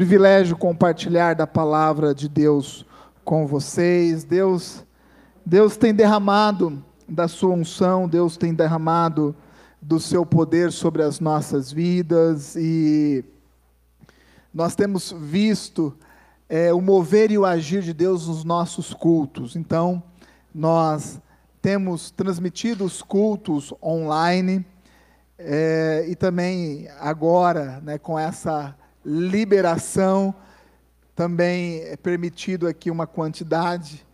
privilégio compartilhar da palavra de Deus com vocês. Deus, Deus tem derramado da sua unção, Deus tem derramado do seu poder sobre as nossas vidas e nós temos visto é, o mover e o agir de Deus nos nossos cultos. Então, nós temos transmitido os cultos online é, e também agora, né, com essa liberação, também é permitido aqui uma quantidade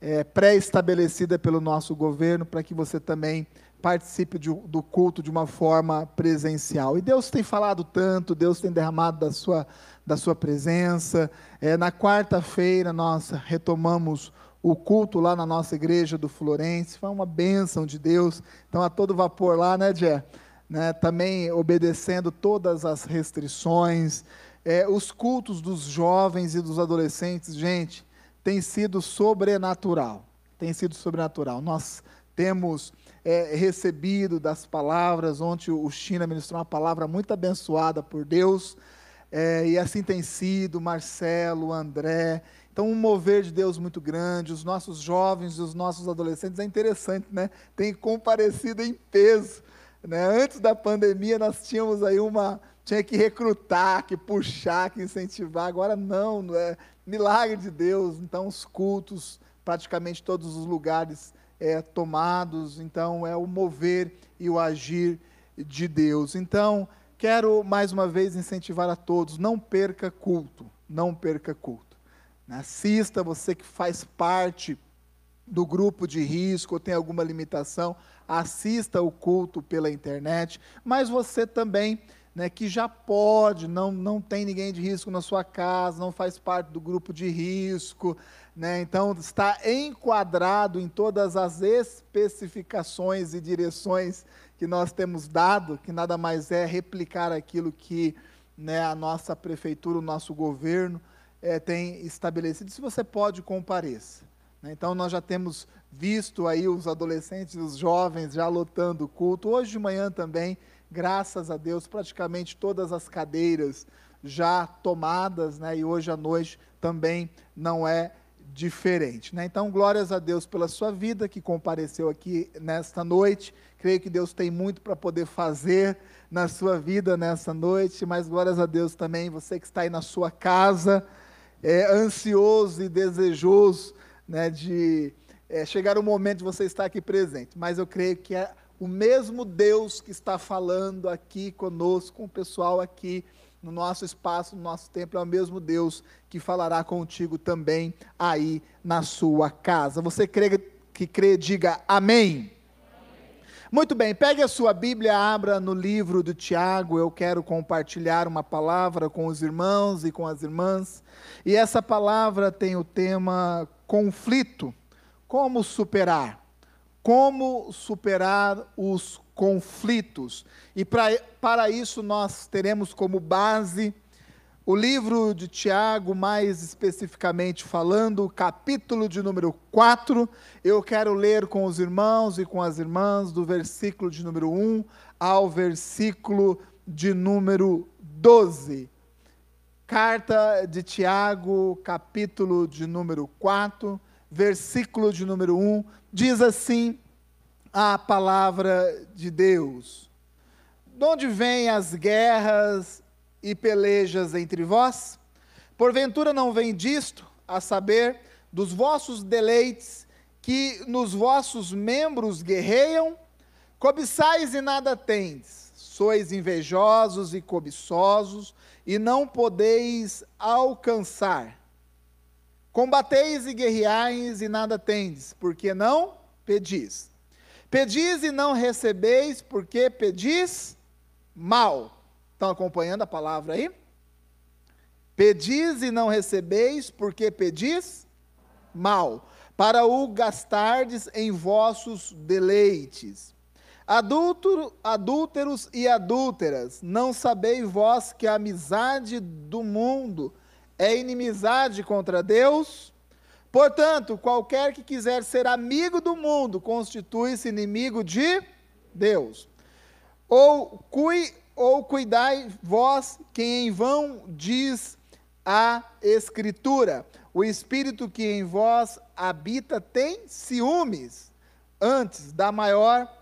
é, pré-estabelecida pelo nosso governo para que você também participe de, do culto de uma forma presencial. E Deus tem falado tanto, Deus tem derramado da sua, da sua presença. É, na quarta-feira nós retomamos o culto lá na nossa igreja do Florense, foi uma bênção de Deus. Então, a todo vapor lá, né, Jé? Né, também obedecendo todas as restrições. É, os cultos dos jovens e dos adolescentes, gente, tem sido sobrenatural. Tem sido sobrenatural. Nós temos é, recebido das palavras, ontem o China ministrou uma palavra muito abençoada por Deus, é, e assim tem sido, Marcelo, André, então, um mover de Deus muito grande, os nossos jovens e os nossos adolescentes, é interessante, né? Tem comparecido em peso. Né? Antes da pandemia, nós tínhamos aí uma. Tinha que recrutar, que puxar, que incentivar. Agora não, não é milagre de Deus. Então, os cultos, praticamente todos os lugares é, tomados. Então, é o mover e o agir de Deus. Então, quero mais uma vez incentivar a todos: não perca culto, não perca culto. Assista, você que faz parte do grupo de risco ou tem alguma limitação, assista o culto pela internet, mas você também, né, que já pode, não, não tem ninguém de risco na sua casa, não faz parte do grupo de risco, né, então está enquadrado em todas as especificações e direções que nós temos dado, que nada mais é replicar aquilo que né, a nossa prefeitura, o nosso governo, é, tem estabelecido, se você pode, compareça. Né? Então, nós já temos visto aí os adolescentes, os jovens já lotando o culto. Hoje de manhã também, graças a Deus, praticamente todas as cadeiras já tomadas, né? e hoje à noite também não é diferente. Né? Então, glórias a Deus pela sua vida que compareceu aqui nesta noite. Creio que Deus tem muito para poder fazer na sua vida nessa noite, mas glórias a Deus também, você que está aí na sua casa é, ansioso e desejoso né, de é, chegar o momento de você estar aqui presente. Mas eu creio que é o mesmo Deus que está falando aqui conosco, com o pessoal aqui no nosso espaço, no nosso templo, é o mesmo Deus que falará contigo também aí na sua casa. Você crê que crê, diga amém. Muito bem, pegue a sua Bíblia, abra no livro de Tiago. Eu quero compartilhar uma palavra com os irmãos e com as irmãs. E essa palavra tem o tema conflito. Como superar? Como superar os conflitos? E pra, para isso nós teremos como base o livro de Tiago, mais especificamente falando, capítulo de número 4, eu quero ler com os irmãos e com as irmãs do versículo de número 1 ao versículo de número 12. Carta de Tiago, capítulo de número 4, versículo de número 1, diz assim a palavra de Deus: De onde vêm as guerras e pelejas entre vós? Porventura não vem disto, a saber, dos vossos deleites, que nos vossos membros guerreiam? Cobiçais e nada tendes, sois invejosos e cobiçosos, e não podeis alcançar. Combateis e guerreais e nada tendes, porque não pedis. Pedis e não recebeis, porque pedis mal Estão acompanhando a palavra aí? Pedis e não recebeis, porque pedis mal, para o gastardes em vossos deleites. Adúltero, adúlteros e adúlteras, não sabeis vós que a amizade do mundo é inimizade contra Deus? Portanto, qualquer que quiser ser amigo do mundo constitui-se inimigo de Deus. Ou cui ou cuidai vós quem em vão diz a Escritura. O Espírito que em vós habita tem ciúmes antes da maior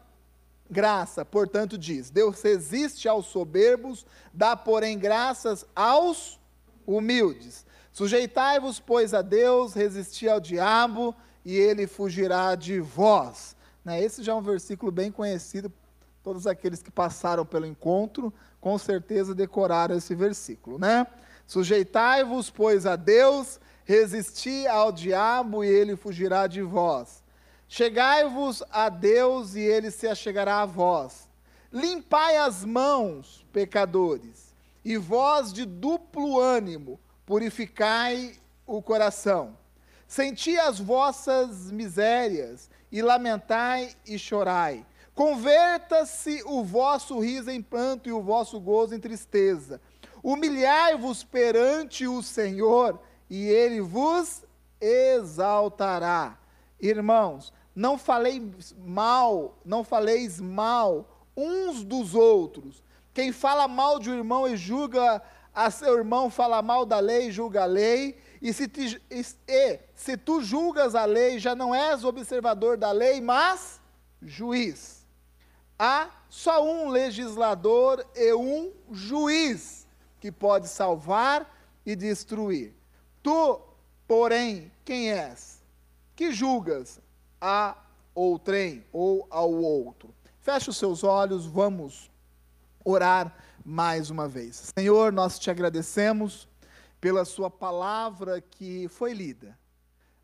graça. Portanto, diz: Deus resiste aos soberbos, dá, porém, graças aos humildes. Sujeitai-vos, pois, a Deus, resisti ao diabo, e ele fugirá de vós. Né? Esse já é um versículo bem conhecido, todos aqueles que passaram pelo encontro, com certeza decoraram esse versículo, né? Sujeitai-vos, pois, a Deus, resisti ao diabo, e ele fugirá de vós. Chegai-vos a Deus, e ele se achegará a vós. Limpai as mãos, pecadores, e vós de duplo ânimo, purificai o coração. Senti as vossas misérias, e lamentai e chorai. Converta-se o vosso riso em pranto e o vosso gozo em tristeza. Humilhai-vos perante o Senhor, e ele vos exaltará. Irmãos, não falei mal, não faleis mal uns dos outros. Quem fala mal de um irmão e julga a seu irmão fala mal da lei, julga a lei, e se, te, e se tu julgas a lei, já não és observador da lei, mas juiz. Há só um legislador e um juiz que pode salvar e destruir. Tu, porém, quem és? Que julgas a outrem ou ao outro? Feche os seus olhos, vamos orar mais uma vez. Senhor, nós te agradecemos pela Sua palavra que foi lida.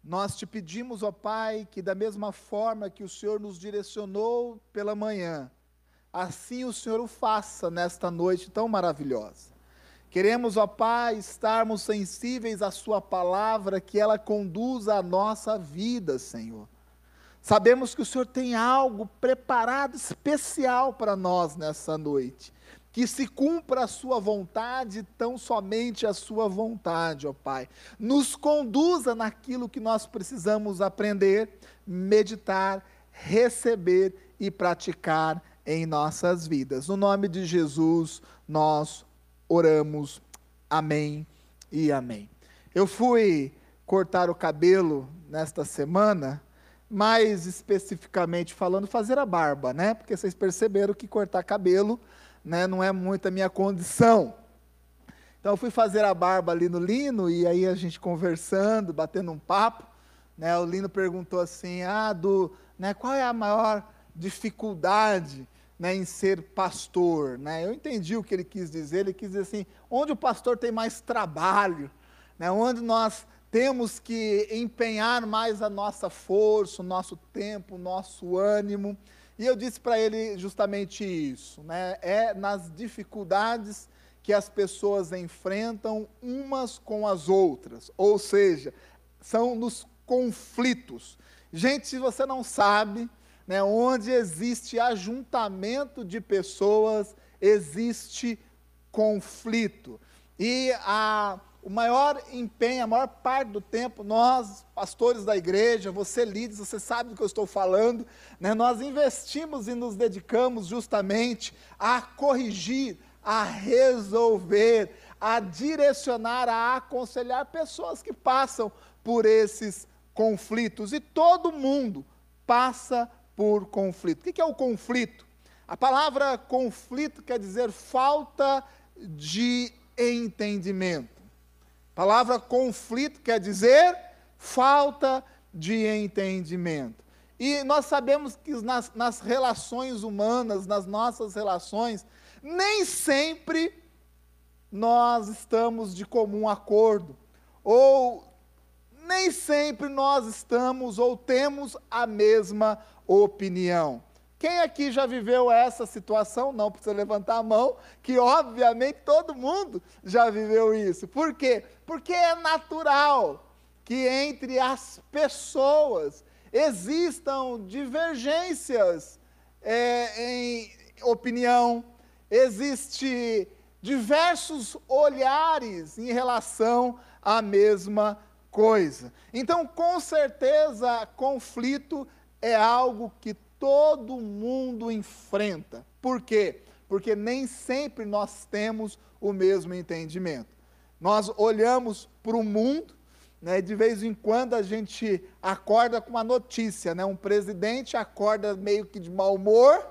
Nós te pedimos, ó Pai, que da mesma forma que o Senhor nos direcionou pela manhã, assim o Senhor o faça nesta noite tão maravilhosa. Queremos, ó Pai, estarmos sensíveis à Sua palavra, que ela conduza a nossa vida, Senhor. Sabemos que o Senhor tem algo preparado especial para nós nessa noite que se cumpra a sua vontade, tão somente a sua vontade, ó Pai. Nos conduza naquilo que nós precisamos aprender, meditar, receber e praticar em nossas vidas. No nome de Jesus, nós oramos. Amém e amém. Eu fui cortar o cabelo nesta semana, mais especificamente falando, fazer a barba, né? Porque vocês perceberam que cortar cabelo né, não é muito a minha condição. Então eu fui fazer a barba ali no Lino, e aí a gente conversando, batendo um papo, né, o Lino perguntou assim, ah, do, né, qual é a maior dificuldade né, em ser pastor? Né? Eu entendi o que ele quis dizer, ele quis dizer assim, onde o pastor tem mais trabalho, né, onde nós temos que empenhar mais a nossa força, o nosso tempo, o nosso ânimo, e eu disse para ele justamente isso, né? É nas dificuldades que as pessoas enfrentam umas com as outras, ou seja, são nos conflitos. Gente, se você não sabe, né, onde existe ajuntamento de pessoas, existe conflito. E a o maior empenho, a maior parte do tempo, nós, pastores da igreja, você líderes, você sabe do que eu estou falando, né? nós investimos e nos dedicamos justamente a corrigir, a resolver, a direcionar, a aconselhar pessoas que passam por esses conflitos. E todo mundo passa por conflito. O que é o conflito? A palavra conflito quer dizer falta de entendimento palavra conflito quer dizer falta de entendimento. E nós sabemos que nas, nas relações humanas, nas nossas relações, nem sempre nós estamos de comum acordo, ou nem sempre nós estamos ou temos a mesma opinião. Quem aqui já viveu essa situação? Não precisa levantar a mão, que obviamente todo mundo já viveu isso. Por quê? Porque é natural que entre as pessoas existam divergências é, em opinião, existe diversos olhares em relação à mesma coisa. Então, com certeza, conflito é algo que todo mundo enfrenta. Por quê? Porque nem sempre nós temos o mesmo entendimento. Nós olhamos para o mundo, né, de vez em quando a gente acorda com uma notícia, né, um presidente acorda meio que de mau humor,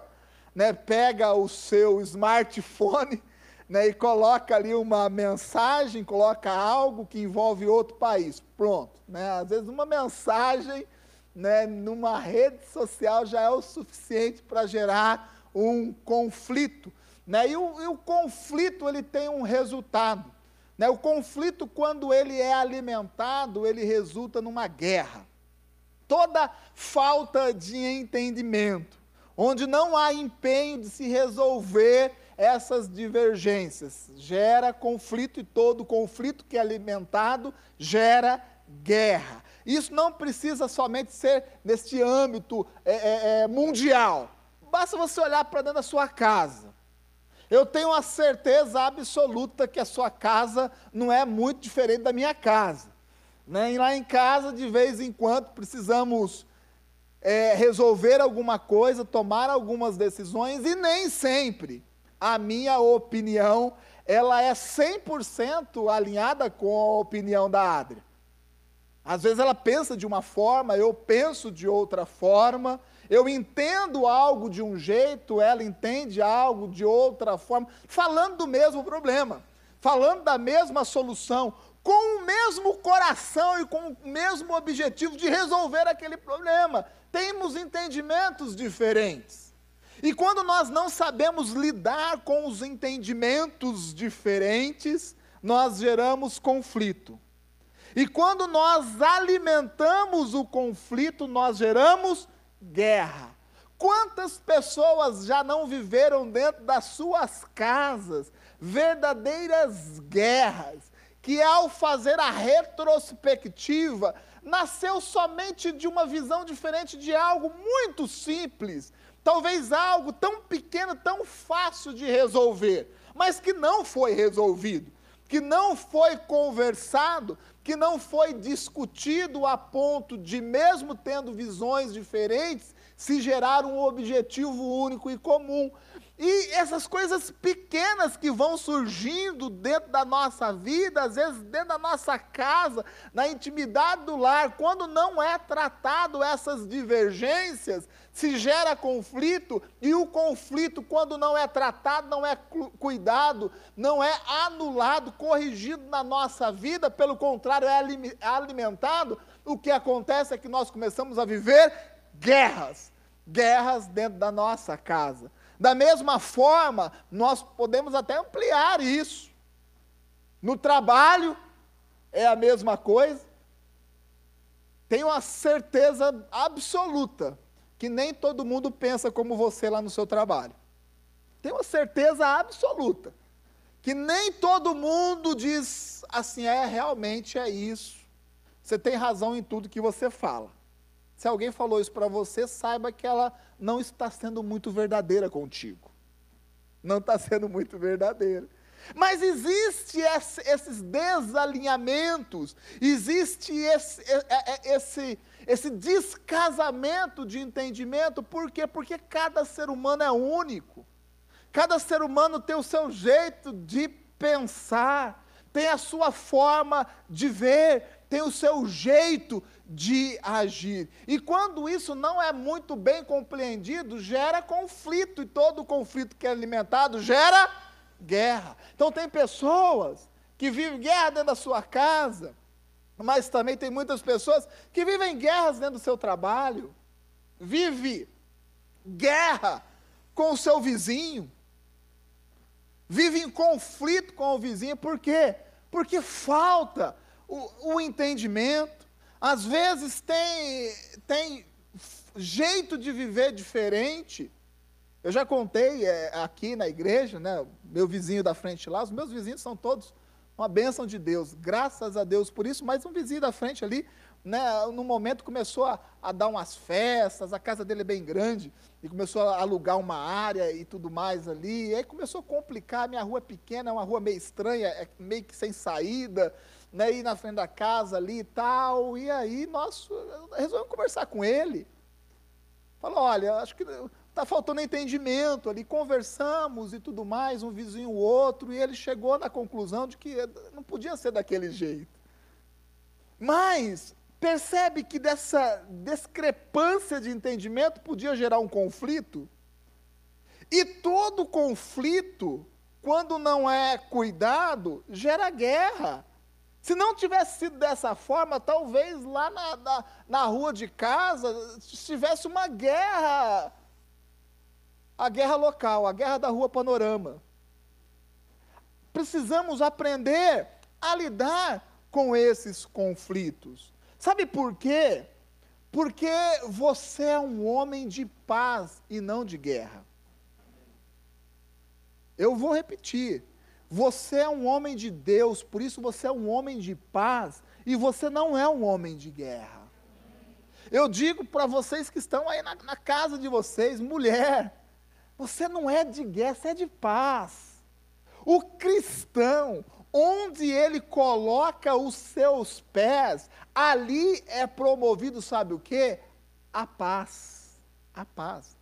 né, pega o seu smartphone né, e coloca ali uma mensagem, coloca algo que envolve outro país. Pronto. Né, às vezes uma mensagem né, numa rede social já é o suficiente para gerar um conflito. Né, e, o, e o conflito ele tem um resultado. Né, o conflito, quando ele é alimentado, ele resulta numa guerra. Toda falta de entendimento, onde não há empenho de se resolver essas divergências, gera conflito e todo conflito que é alimentado gera guerra. Isso não precisa somente ser neste âmbito é, é, é mundial. Basta você olhar para dentro da sua casa. Eu tenho a certeza absoluta que a sua casa não é muito diferente da minha casa. Né? E lá em casa, de vez em quando, precisamos é, resolver alguma coisa, tomar algumas decisões, e nem sempre a minha opinião ela é 100% alinhada com a opinião da Adria. Às vezes ela pensa de uma forma, eu penso de outra forma, eu entendo algo de um jeito, ela entende algo de outra forma, falando do mesmo problema, falando da mesma solução, com o mesmo coração e com o mesmo objetivo de resolver aquele problema. Temos entendimentos diferentes. E quando nós não sabemos lidar com os entendimentos diferentes, nós geramos conflito. E quando nós alimentamos o conflito, nós geramos guerra. Quantas pessoas já não viveram dentro das suas casas verdadeiras guerras, que ao fazer a retrospectiva, nasceu somente de uma visão diferente de algo muito simples, talvez algo tão pequeno, tão fácil de resolver, mas que não foi resolvido, que não foi conversado, que não foi discutido a ponto de, mesmo tendo visões diferentes, se gerar um objetivo único e comum. E essas coisas pequenas que vão surgindo dentro da nossa vida, às vezes dentro da nossa casa, na intimidade do lar, quando não é tratado essas divergências, se gera conflito, e o conflito, quando não é tratado, não é cuidado, não é anulado, corrigido na nossa vida, pelo contrário, é alimentado, o que acontece é que nós começamos a viver guerras, guerras dentro da nossa casa. Da mesma forma, nós podemos até ampliar isso. No trabalho, é a mesma coisa. Tenho a certeza absoluta que nem todo mundo pensa como você lá no seu trabalho. Tenho a certeza absoluta que nem todo mundo diz assim, é, realmente é isso. Você tem razão em tudo que você fala. Se alguém falou isso para você, saiba que ela não está sendo muito verdadeira contigo. Não está sendo muito verdadeira. Mas existe esses desalinhamentos, existe esse, esse, esse descasamento de entendimento, por quê? Porque cada ser humano é único, cada ser humano tem o seu jeito de pensar, tem a sua forma de ver, tem o seu jeito de agir. E quando isso não é muito bem compreendido, gera conflito, e todo conflito que é alimentado gera guerra. Então, tem pessoas que vivem guerra dentro da sua casa, mas também tem muitas pessoas que vivem guerras dentro do seu trabalho, vive guerra com o seu vizinho, vive em conflito com o vizinho, por quê? Porque falta o, o entendimento, às vezes tem, tem jeito de viver diferente. Eu já contei é, aqui na igreja, né, meu vizinho da frente lá, os meus vizinhos são todos uma bênção de Deus, graças a Deus por isso, mas um vizinho da frente ali, né, no momento começou a, a, dar umas festas, a casa dele é bem grande, e começou a alugar uma área e tudo mais ali, e aí começou a complicar, minha rua é pequena, é uma rua meio estranha, é meio que sem saída, né, ir na frente da casa ali e tal. E aí nós resolvemos conversar com ele. Falou, olha, acho que tá faltando entendimento ali, conversamos e tudo mais, um vizinho o outro, e ele chegou na conclusão de que não podia ser daquele jeito. Mas percebe que dessa discrepância de entendimento podia gerar um conflito? E todo conflito, quando não é cuidado, gera guerra. Se não tivesse sido dessa forma, talvez lá na, na, na rua de casa tivesse uma guerra a guerra local, a guerra da rua Panorama. Precisamos aprender a lidar com esses conflitos. Sabe por quê? Porque você é um homem de paz e não de guerra. Eu vou repetir. Você é um homem de Deus, por isso você é um homem de paz e você não é um homem de guerra. Eu digo para vocês que estão aí na, na casa de vocês, mulher, você não é de guerra, você é de paz. O cristão, onde ele coloca os seus pés, ali é promovido, sabe o que? A paz. A paz.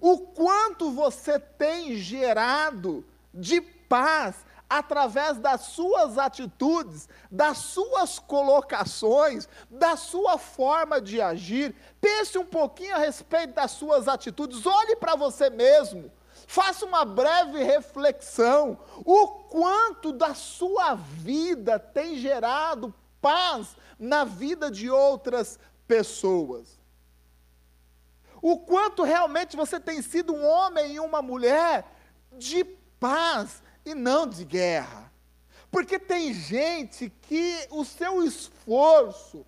O quanto você tem gerado de paz através das suas atitudes, das suas colocações, da sua forma de agir. Pense um pouquinho a respeito das suas atitudes, olhe para você mesmo. Faça uma breve reflexão. O quanto da sua vida tem gerado paz na vida de outras pessoas. O quanto realmente você tem sido um homem e uma mulher de paz, e não de guerra. Porque tem gente que o seu esforço,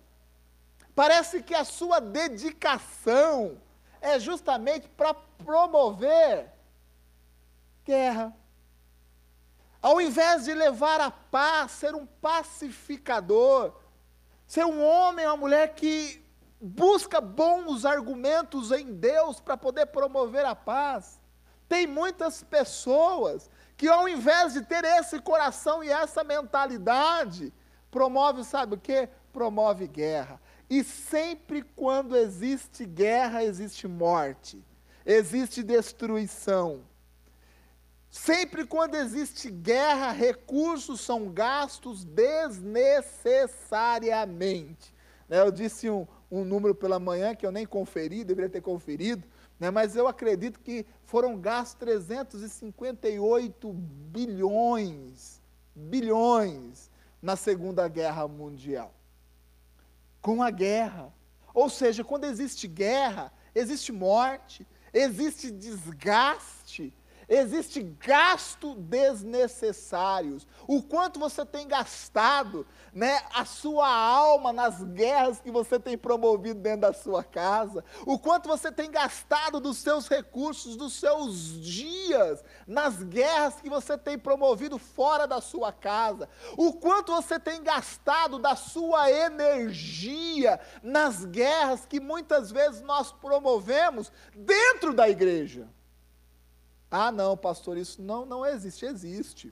parece que a sua dedicação é justamente para promover guerra. Ao invés de levar a paz, ser um pacificador, ser um homem, uma mulher que busca bons argumentos em Deus para poder promover a paz. Tem muitas pessoas que ao invés de ter esse coração e essa mentalidade, promove, sabe o que? Promove guerra. E sempre quando existe guerra, existe morte, existe destruição. Sempre quando existe guerra, recursos são gastos desnecessariamente. Eu disse um, um número pela manhã que eu nem conferi, deveria ter conferido, né, mas eu acredito que foram gastos 358 bilhões, bilhões na Segunda Guerra Mundial. Com a guerra. Ou seja, quando existe guerra, existe morte, existe desgaste, existe gasto desnecessários. O quanto você tem gastado, né, a sua alma nas guerras que você tem promovido dentro da sua casa, o quanto você tem gastado dos seus recursos, dos seus dias nas guerras que você tem promovido fora da sua casa, o quanto você tem gastado da sua energia nas guerras que muitas vezes nós promovemos dentro da igreja. Ah, não, pastor, isso não, não existe. Existe.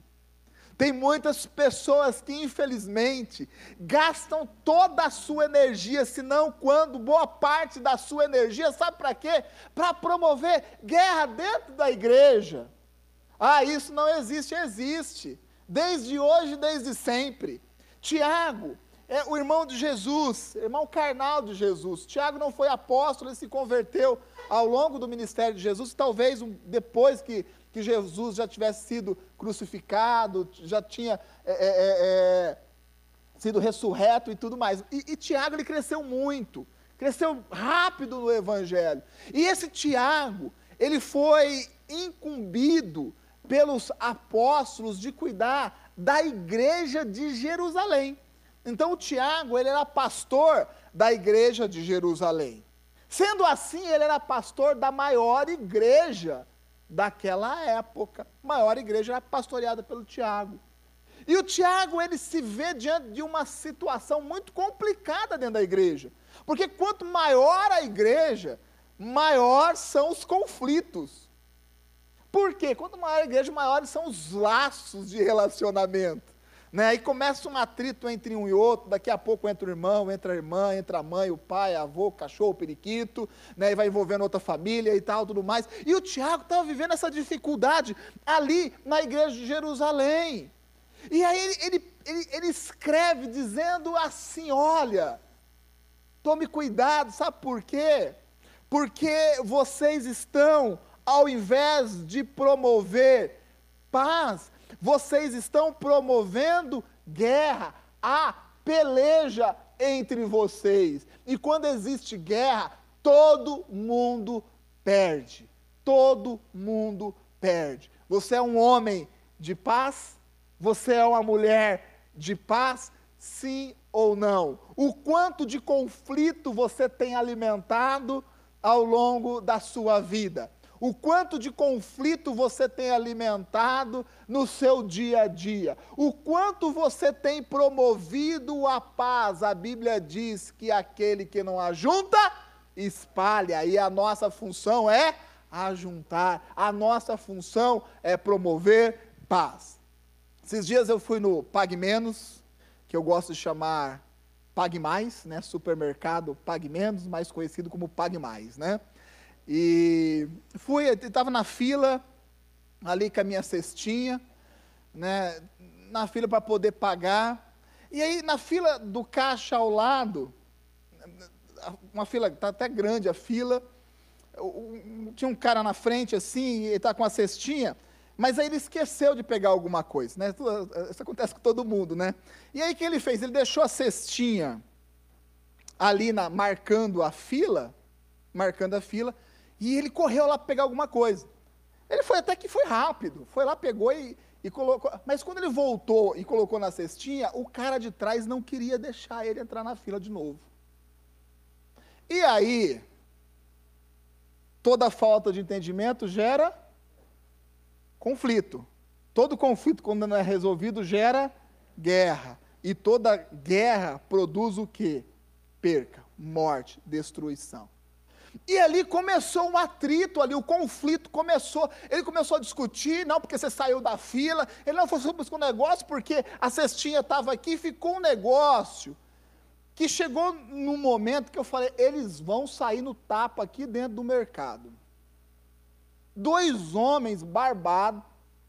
Tem muitas pessoas que, infelizmente, gastam toda a sua energia, se não quando boa parte da sua energia, sabe para quê? Para promover guerra dentro da igreja. Ah, isso não existe, existe. Desde hoje, desde sempre. Tiago, é o irmão de Jesus, irmão carnal de Jesus. Tiago não foi apóstolo, ele se converteu ao longo do ministério de Jesus, talvez um, depois que, que Jesus já tivesse sido crucificado, já tinha é, é, é, é, sido ressurreto e tudo mais. E, e Tiago ele cresceu muito, cresceu rápido no Evangelho. E esse Tiago, ele foi incumbido pelos apóstolos de cuidar da igreja de Jerusalém. Então o Tiago, ele era pastor da igreja de Jerusalém. Sendo assim, ele era pastor da maior igreja daquela época. A maior igreja era pastoreada pelo Tiago. E o Tiago, ele se vê diante de uma situação muito complicada dentro da igreja. Porque quanto maior a igreja, maior são os conflitos. Por quê? Quanto maior a igreja, maiores são os laços de relacionamento. Né? E começa um atrito entre um e outro, daqui a pouco entra o irmão, entra a irmã, entra a mãe, o pai, a avô, o cachorro, o periquito, né? e vai envolvendo outra família e tal, tudo mais. E o Tiago estava vivendo essa dificuldade ali na igreja de Jerusalém. E aí ele, ele, ele, ele escreve dizendo assim: olha, tome cuidado, sabe por quê? Porque vocês estão, ao invés de promover paz, vocês estão promovendo guerra, a peleja entre vocês. E quando existe guerra, todo mundo perde. Todo mundo perde. Você é um homem de paz? Você é uma mulher de paz? Sim ou não? O quanto de conflito você tem alimentado ao longo da sua vida? O quanto de conflito você tem alimentado no seu dia a dia, o quanto você tem promovido a paz. A Bíblia diz que aquele que não ajunta, espalha, e a nossa função é ajuntar, a nossa função é promover paz. Esses dias eu fui no Pague Menos, que eu gosto de chamar Pague Mais, né? Supermercado Pague Menos, mais conhecido como Pague Mais, né? E fui, estava na fila, ali com a minha cestinha, né, na fila para poder pagar. E aí, na fila do caixa ao lado, uma fila, está até grande a fila, tinha um cara na frente assim, ele está com a cestinha, mas aí ele esqueceu de pegar alguma coisa, né? Isso acontece com todo mundo, né? E aí o que ele fez? Ele deixou a cestinha ali na, marcando a fila, marcando a fila, e ele correu lá para pegar alguma coisa. Ele foi até que foi rápido, foi lá, pegou e, e colocou. Mas quando ele voltou e colocou na cestinha, o cara de trás não queria deixar ele entrar na fila de novo. E aí, toda falta de entendimento gera conflito. Todo conflito, quando não é resolvido, gera guerra. E toda guerra produz o quê? Perca, morte, destruição. E ali começou um atrito ali, o conflito começou. Ele começou a discutir, não porque você saiu da fila, ele não foi sobre o negócio porque a cestinha estava aqui, ficou um negócio que chegou no momento que eu falei, eles vão sair no tapa aqui dentro do mercado. Dois homens barbados,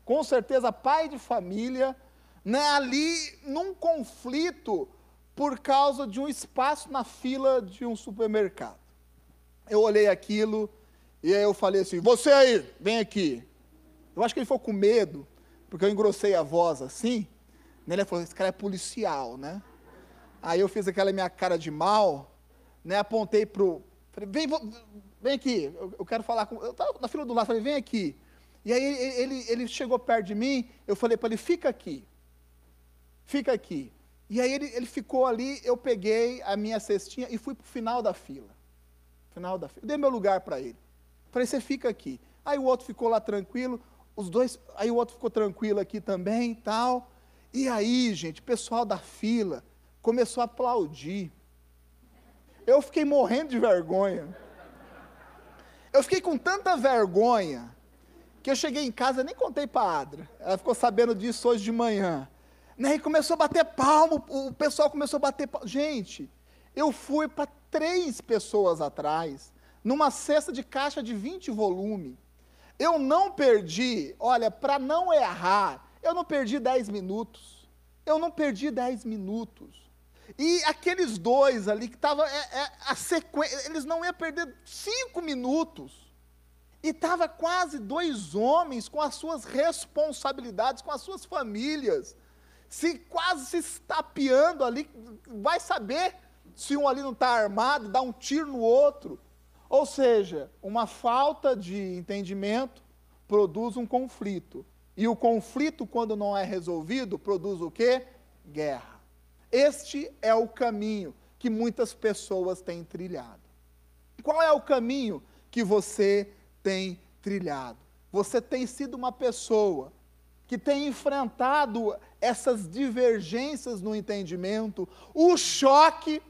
com certeza pai de família, né, ali num conflito por causa de um espaço na fila de um supermercado. Eu olhei aquilo e aí eu falei assim: Você aí, vem aqui. Eu acho que ele ficou com medo, porque eu engrossei a voz assim. Né? Ele falou: Esse cara é policial, né? Aí eu fiz aquela minha cara de mal, né? apontei para o. Falei: Vem, vem aqui, eu, eu quero falar com. Eu estava na fila do lado, falei: Vem aqui. E aí ele, ele, ele chegou perto de mim, eu falei para ele: Fica aqui. Fica aqui. E aí ele, ele ficou ali, eu peguei a minha cestinha e fui para o final da fila. Final da fila. Dei meu lugar para ele. Falei, você fica aqui. Aí o outro ficou lá tranquilo, os dois, aí o outro ficou tranquilo aqui também e tal. E aí, gente, o pessoal da fila começou a aplaudir. Eu fiquei morrendo de vergonha. Eu fiquei com tanta vergonha que eu cheguei em casa nem contei para a Adra. Ela ficou sabendo disso hoje de manhã. Né, e começou a bater palmo, o pessoal começou a bater palmo. Gente, eu fui para três pessoas atrás, numa cesta de caixa de 20 volumes. Eu não perdi, olha, para não errar, eu não perdi 10 minutos. Eu não perdi 10 minutos. E aqueles dois ali que estavam, é, é, a sequência, eles não iam perder cinco minutos. E estava quase dois homens com as suas responsabilidades, com as suas famílias, se quase se estapeando ali, vai saber se um ali não está armado, dá um tiro no outro. Ou seja, uma falta de entendimento produz um conflito. E o conflito, quando não é resolvido, produz o quê? Guerra. Este é o caminho que muitas pessoas têm trilhado. Qual é o caminho que você tem trilhado? Você tem sido uma pessoa que tem enfrentado essas divergências no entendimento, o choque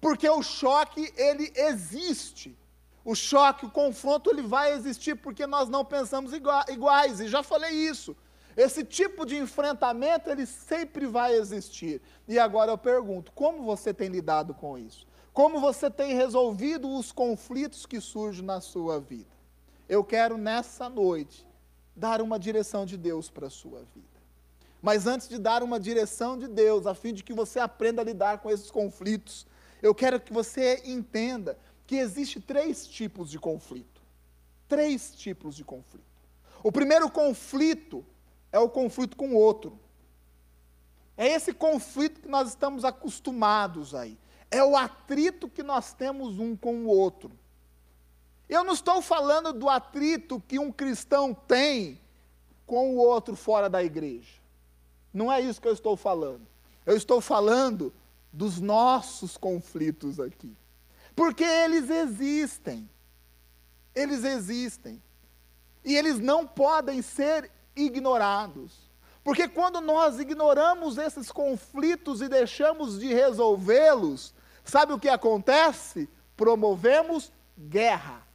porque o choque ele existe. O choque, o confronto, ele vai existir porque nós não pensamos iguais, e já falei isso. Esse tipo de enfrentamento, ele sempre vai existir. E agora eu pergunto, como você tem lidado com isso? Como você tem resolvido os conflitos que surgem na sua vida? Eu quero nessa noite dar uma direção de Deus para a sua vida. Mas antes de dar uma direção de Deus, a fim de que você aprenda a lidar com esses conflitos, eu quero que você entenda que existe três tipos de conflito. Três tipos de conflito. O primeiro conflito é o conflito com o outro. É esse conflito que nós estamos acostumados aí. É o atrito que nós temos um com o outro. Eu não estou falando do atrito que um cristão tem com o outro fora da igreja. Não é isso que eu estou falando. Eu estou falando dos nossos conflitos aqui. Porque eles existem. Eles existem. E eles não podem ser ignorados. Porque quando nós ignoramos esses conflitos e deixamos de resolvê-los, sabe o que acontece? Promovemos guerra.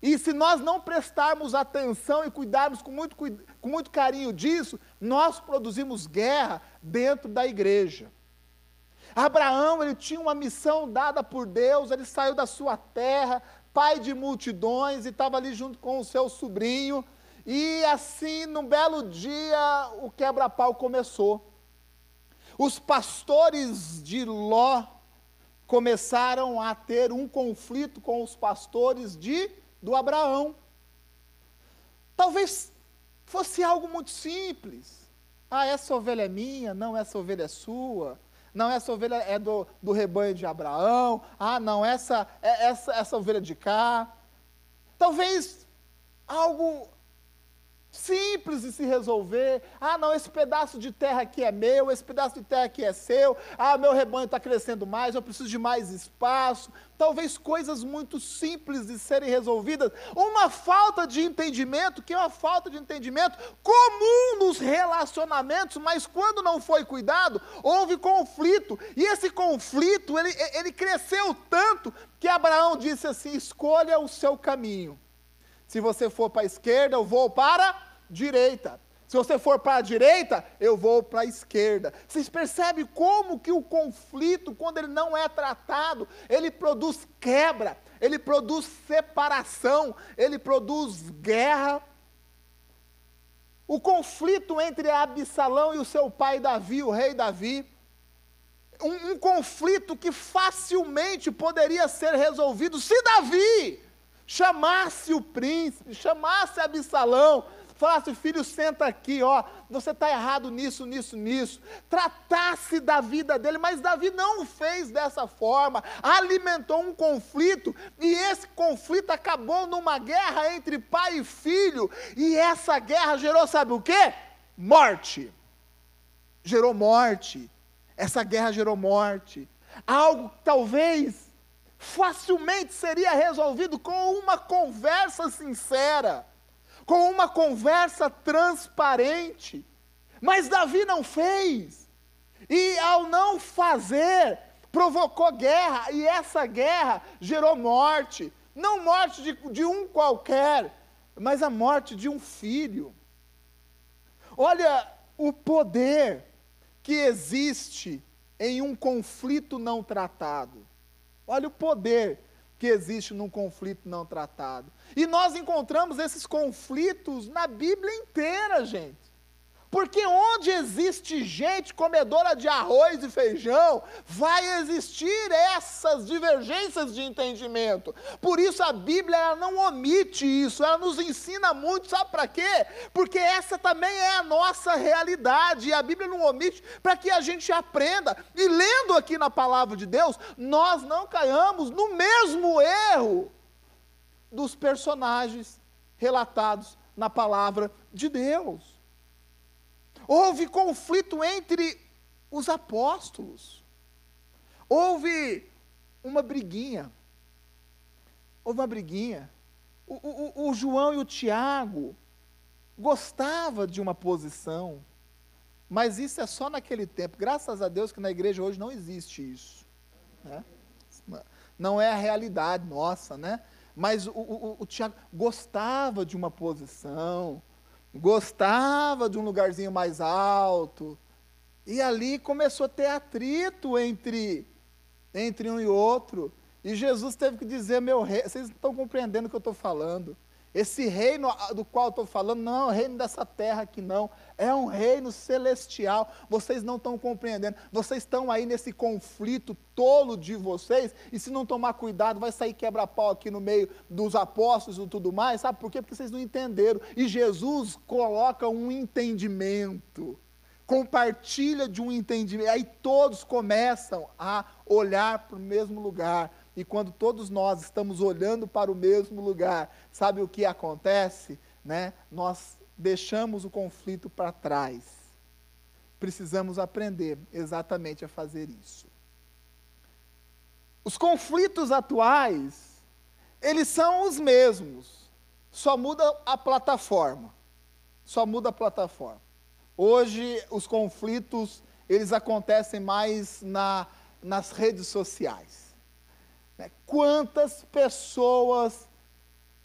E se nós não prestarmos atenção e cuidarmos com muito, com muito carinho disso, nós produzimos guerra dentro da igreja. Abraão, ele tinha uma missão dada por Deus, ele saiu da sua terra, pai de multidões, e estava ali junto com o seu sobrinho, e assim, num belo dia, o quebra-pau começou. Os pastores de Ló começaram a ter um conflito com os pastores de do Abraão. Talvez fosse algo muito simples. Ah, essa ovelha é minha, não, essa ovelha é sua. Não, essa ovelha é do, do rebanho de Abraão. Ah, não, essa, é, essa, essa ovelha de cá. Talvez algo simples de se resolver. Ah, não, esse pedaço de terra aqui é meu, esse pedaço de terra aqui é seu. Ah, meu rebanho está crescendo mais, eu preciso de mais espaço. Talvez coisas muito simples de serem resolvidas. Uma falta de entendimento, que é uma falta de entendimento comum nos relacionamentos, mas quando não foi cuidado, houve conflito. E esse conflito, ele, ele cresceu tanto que Abraão disse assim: escolha o seu caminho. Se você for para a esquerda, eu vou para a direita. Se você for para a direita, eu vou para a esquerda. Vocês percebem como que o conflito, quando ele não é tratado, ele produz quebra, ele produz separação, ele produz guerra. O conflito entre Absalão e o seu pai Davi, o rei Davi, um, um conflito que facilmente poderia ser resolvido se Davi chamasse o príncipe, chamasse Absalão, falasse, filho, senta aqui, ó, você está errado nisso, nisso, nisso. Tratasse da vida dele, mas Davi não fez dessa forma, alimentou um conflito, e esse conflito acabou numa guerra entre pai e filho, e essa guerra gerou, sabe o quê? Morte. Gerou morte. Essa guerra gerou morte. Algo que talvez facilmente seria resolvido com uma conversa sincera, com uma conversa transparente. Mas Davi não fez. E ao não fazer, provocou guerra, e essa guerra gerou morte. Não morte de, de um qualquer, mas a morte de um filho. Olha o poder que existe em um conflito não tratado. Olha o poder que existe num conflito não tratado. E nós encontramos esses conflitos na Bíblia inteira, gente. Porque onde existe gente comedora de arroz e feijão, vai existir essas divergências de entendimento. Por isso a Bíblia ela não omite isso, ela nos ensina muito, sabe para quê? Porque essa também é a nossa realidade, e a Bíblia não omite para que a gente aprenda. E lendo aqui na palavra de Deus, nós não caiamos no mesmo erro dos personagens relatados na palavra de Deus. Houve conflito entre os apóstolos. Houve uma briguinha. Houve uma briguinha. O, o, o João e o Tiago gostava de uma posição, mas isso é só naquele tempo. Graças a Deus que na igreja hoje não existe isso. Né? Não é a realidade nossa, né? Mas o, o, o Tiago gostava de uma posição, gostava de um lugarzinho mais alto. E ali começou a ter atrito entre, entre um e outro. E Jesus teve que dizer: Meu rei, vocês não estão compreendendo o que eu estou falando. Esse reino do qual estou falando não é o reino dessa terra aqui, não. É um reino celestial. Vocês não estão compreendendo. Vocês estão aí nesse conflito tolo de vocês. E se não tomar cuidado, vai sair quebra-pau aqui no meio dos apóstolos e tudo mais. Sabe por quê? Porque vocês não entenderam. E Jesus coloca um entendimento. Compartilha de um entendimento. Aí todos começam a olhar para o mesmo lugar e quando todos nós estamos olhando para o mesmo lugar, sabe o que acontece? Né? Nós deixamos o conflito para trás. Precisamos aprender exatamente a fazer isso. Os conflitos atuais, eles são os mesmos, só muda a plataforma. Só muda a plataforma. Hoje os conflitos, eles acontecem mais na, nas redes sociais. Né? Quantas pessoas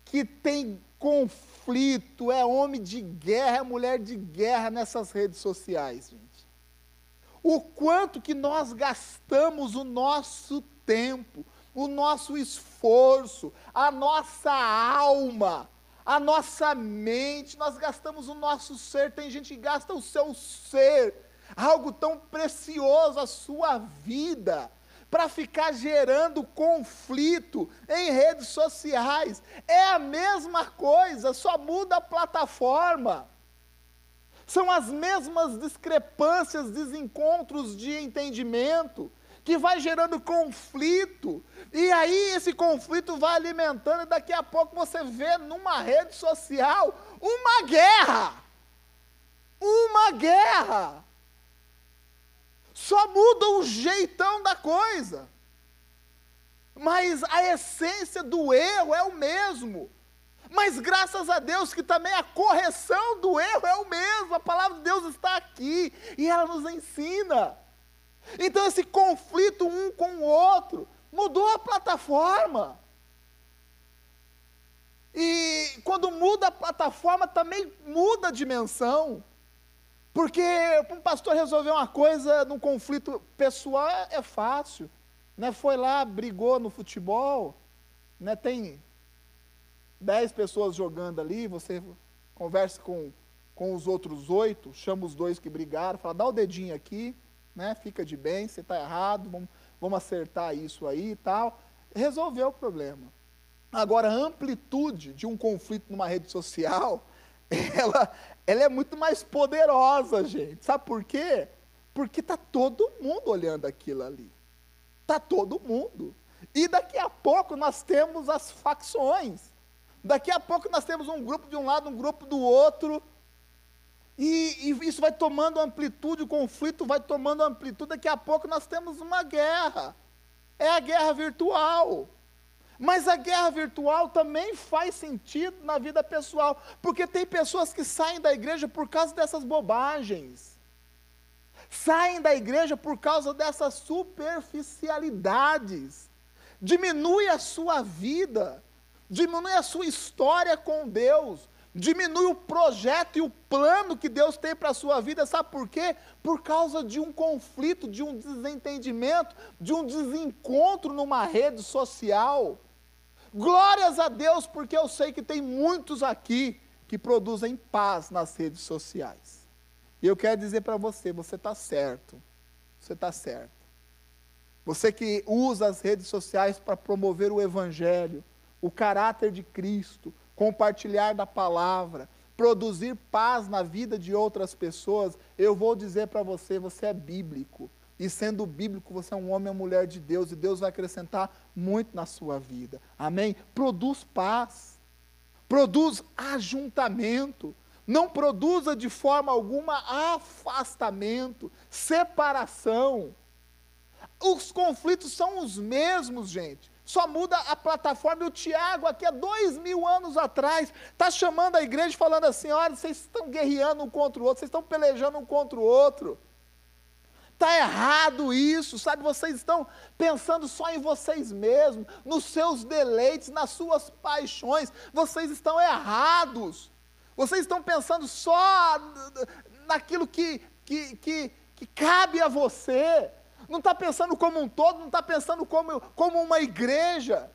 que têm conflito, é homem de guerra, é mulher de guerra nessas redes sociais, gente. O quanto que nós gastamos o nosso tempo, o nosso esforço, a nossa alma, a nossa mente, nós gastamos o nosso ser. Tem gente que gasta o seu ser, algo tão precioso, a sua vida para ficar gerando conflito em redes sociais. É a mesma coisa, só muda a plataforma. São as mesmas discrepâncias, desencontros de entendimento que vai gerando conflito. E aí esse conflito vai alimentando e daqui a pouco você vê numa rede social uma guerra. Uma guerra. Só muda o jeitão da coisa. Mas a essência do erro é o mesmo. Mas graças a Deus que também a correção do erro é o mesmo. A palavra de Deus está aqui e ela nos ensina. Então esse conflito um com o outro mudou a plataforma. E quando muda a plataforma também muda a dimensão. Porque para um pastor resolver uma coisa num conflito pessoal é fácil. Né? Foi lá, brigou no futebol, né? tem dez pessoas jogando ali, você conversa com, com os outros oito, chama os dois que brigaram, fala, dá o dedinho aqui, né? fica de bem, você está errado, vamos, vamos acertar isso aí e tal. Resolveu o problema. Agora, a amplitude de um conflito numa rede social, ela, ela é muito mais poderosa, gente. Sabe por quê? Porque está todo mundo olhando aquilo ali. Está todo mundo. E daqui a pouco nós temos as facções. Daqui a pouco nós temos um grupo de um lado, um grupo do outro. E, e, isso vai tomando amplitude, o conflito vai tomando amplitude. Daqui a pouco nós temos uma guerra. É a guerra virtual. Mas a guerra virtual também faz sentido na vida pessoal, porque tem pessoas que saem da igreja por causa dessas bobagens. Saem da igreja por causa dessas superficialidades. Diminui a sua vida, diminui a sua história com Deus, diminui o projeto e o plano que Deus tem para a sua vida, sabe por quê? Por causa de um conflito, de um desentendimento, de um desencontro numa rede social. Glórias a Deus, porque eu sei que tem muitos aqui que produzem paz nas redes sociais. E eu quero dizer para você: você está certo. Você está certo. Você que usa as redes sociais para promover o Evangelho, o caráter de Cristo, compartilhar da palavra, produzir paz na vida de outras pessoas, eu vou dizer para você: você é bíblico. E sendo bíblico, você é um homem ou mulher de Deus, e Deus vai acrescentar muito na sua vida. Amém? Produz paz, produz ajuntamento, não produza de forma alguma afastamento, separação. Os conflitos são os mesmos, gente. Só muda a plataforma. E o Tiago, aqui há dois mil anos atrás, está chamando a igreja falando assim: olha, vocês estão guerreando um contra o outro, vocês estão pelejando um contra o outro. Está errado isso, sabe? Vocês estão pensando só em vocês mesmos, nos seus deleites, nas suas paixões. Vocês estão errados. Vocês estão pensando só naquilo que, que, que, que cabe a você. Não está pensando como um todo, não está pensando como, como uma igreja.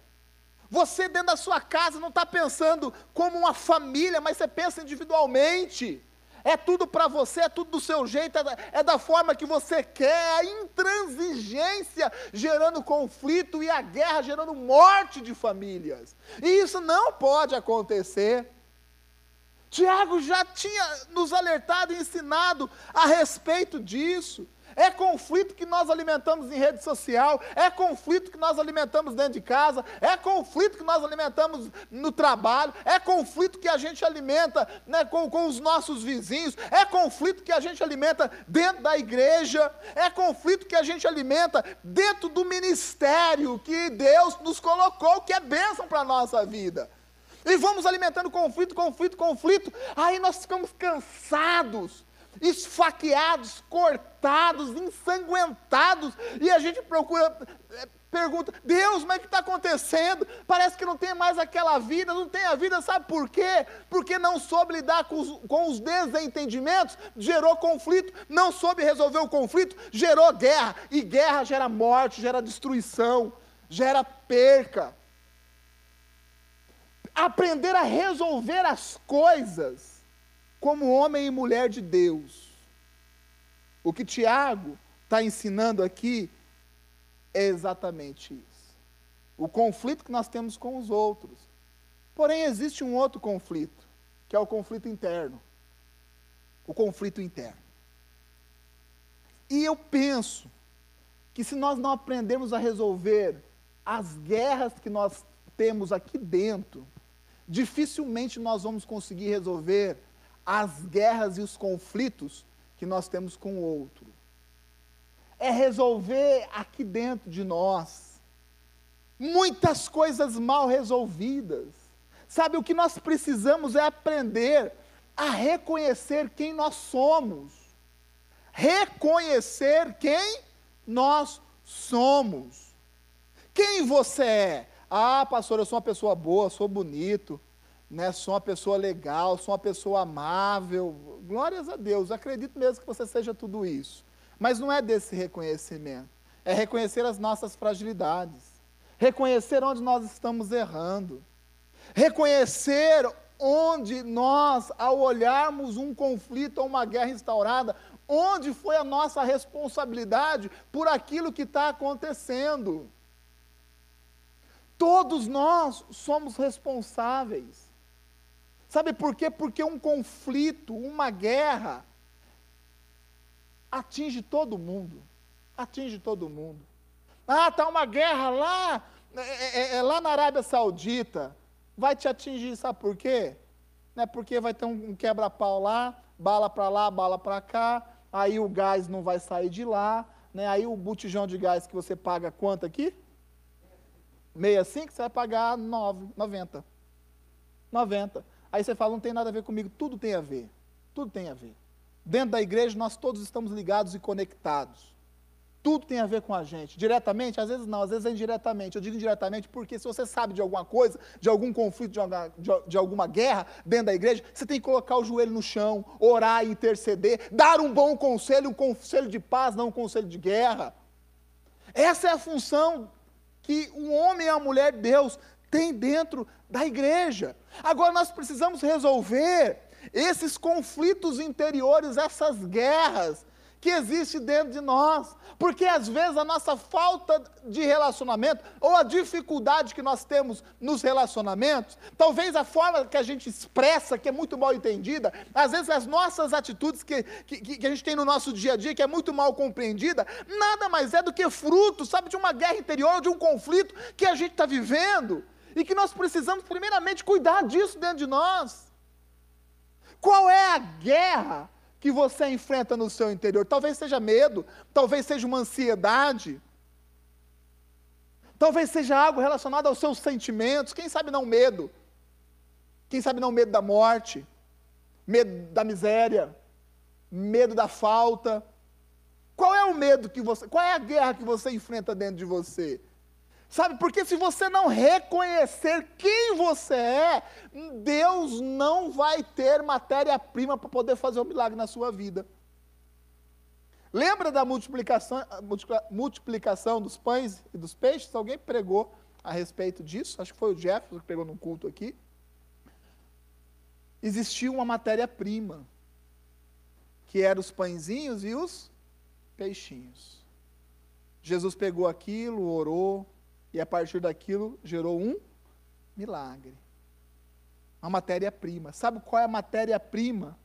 Você dentro da sua casa não está pensando como uma família, mas você pensa individualmente. É tudo para você, é tudo do seu jeito, é da, é da forma que você quer, a intransigência gerando conflito e a guerra gerando morte de famílias. E isso não pode acontecer. Tiago já tinha nos alertado e ensinado a respeito disso. É conflito que nós alimentamos em rede social, é conflito que nós alimentamos dentro de casa, é conflito que nós alimentamos no trabalho, é conflito que a gente alimenta né, com, com os nossos vizinhos, é conflito que a gente alimenta dentro da igreja, é conflito que a gente alimenta dentro do ministério que Deus nos colocou, que é bênção para a nossa vida. E vamos alimentando conflito, conflito, conflito, aí nós ficamos cansados esfaqueados, cortados, ensanguentados, e a gente procura, é, pergunta, Deus, mas o que está acontecendo? Parece que não tem mais aquela vida, não tem a vida, sabe por quê? Porque não soube lidar com os, com os desentendimentos, gerou conflito, não soube resolver o conflito, gerou guerra, e guerra gera morte, gera destruição, gera perca. Aprender a resolver as coisas como homem e mulher de Deus. O que Tiago está ensinando aqui é exatamente isso. O conflito que nós temos com os outros. Porém, existe um outro conflito, que é o conflito interno. O conflito interno. E eu penso que se nós não aprendermos a resolver as guerras que nós temos aqui dentro, dificilmente nós vamos conseguir resolver as guerras e os conflitos que nós temos com o outro. É resolver aqui dentro de nós muitas coisas mal resolvidas. Sabe, o que nós precisamos é aprender a reconhecer quem nós somos. Reconhecer quem nós somos. Quem você é? Ah, pastor, eu sou uma pessoa boa, sou bonito, né, sou uma pessoa legal, sou uma pessoa amável. Glórias a Deus, acredito mesmo que você seja tudo isso. Mas não é desse reconhecimento. É reconhecer as nossas fragilidades. Reconhecer onde nós estamos errando. Reconhecer onde nós, ao olharmos um conflito ou uma guerra instaurada, onde foi a nossa responsabilidade por aquilo que está acontecendo. Todos nós somos responsáveis. Sabe por quê? Porque um conflito, uma guerra, atinge todo mundo. Atinge todo mundo. Ah, está uma guerra lá, é, é, é, é, lá na Arábia Saudita. Vai te atingir, sabe por quê? Né, porque vai ter um, um quebra-pau lá, bala para lá, bala para cá, aí o gás não vai sair de lá, né, aí o botijão de gás que você paga quanto aqui? 65, você vai pagar 9, 90. 90. Aí você fala, não tem nada a ver comigo, tudo tem a ver. Tudo tem a ver. Dentro da igreja nós todos estamos ligados e conectados. Tudo tem a ver com a gente. Diretamente? Às vezes não, às vezes é indiretamente. Eu digo indiretamente porque se você sabe de alguma coisa, de algum conflito, de alguma, de, de alguma guerra dentro da igreja, você tem que colocar o joelho no chão, orar, interceder, dar um bom conselho, um conselho de paz, não um conselho de guerra. Essa é a função que um homem e a mulher de Deus tem dentro da igreja. Agora nós precisamos resolver esses conflitos interiores, essas guerras que existem dentro de nós. Porque às vezes a nossa falta de relacionamento, ou a dificuldade que nós temos nos relacionamentos, talvez a forma que a gente expressa, que é muito mal entendida, às vezes as nossas atitudes que, que, que a gente tem no nosso dia a dia, que é muito mal compreendida, nada mais é do que fruto, sabe, de uma guerra interior, de um conflito que a gente está vivendo e que nós precisamos, primeiramente, cuidar disso dentro de nós. Qual é a guerra que você enfrenta no seu interior? Talvez seja medo, talvez seja uma ansiedade, talvez seja algo relacionado aos seus sentimentos, quem sabe não medo, quem sabe não medo da morte, medo da miséria, medo da falta. Qual é o medo que você, qual é a guerra que você enfrenta dentro de você? Sabe, porque se você não reconhecer quem você é, Deus não vai ter matéria-prima para poder fazer um milagre na sua vida. Lembra da multiplicação, multiplicação dos pães e dos peixes? Alguém pregou a respeito disso? Acho que foi o Jefferson que pregou num culto aqui. Existia uma matéria-prima, que eram os pãezinhos e os peixinhos. Jesus pegou aquilo, orou, e a partir daquilo gerou um milagre. Uma matéria-prima. Sabe qual é a matéria-prima?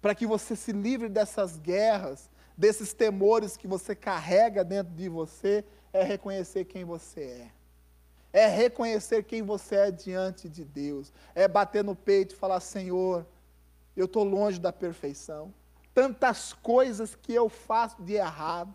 Para que você se livre dessas guerras, desses temores que você carrega dentro de você, é reconhecer quem você é. É reconhecer quem você é diante de Deus. É bater no peito e falar: Senhor, eu estou longe da perfeição. Tantas coisas que eu faço de errado.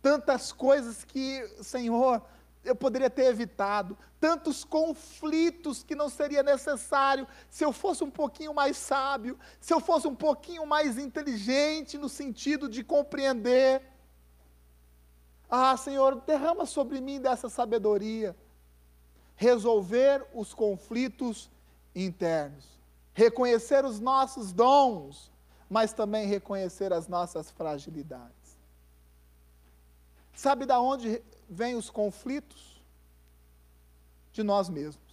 Tantas coisas que, Senhor, eu poderia ter evitado, tantos conflitos que não seria necessário se eu fosse um pouquinho mais sábio, se eu fosse um pouquinho mais inteligente no sentido de compreender. Ah, Senhor, derrama sobre mim dessa sabedoria. Resolver os conflitos internos, reconhecer os nossos dons, mas também reconhecer as nossas fragilidades. Sabe da onde vêm os conflitos? De nós mesmos.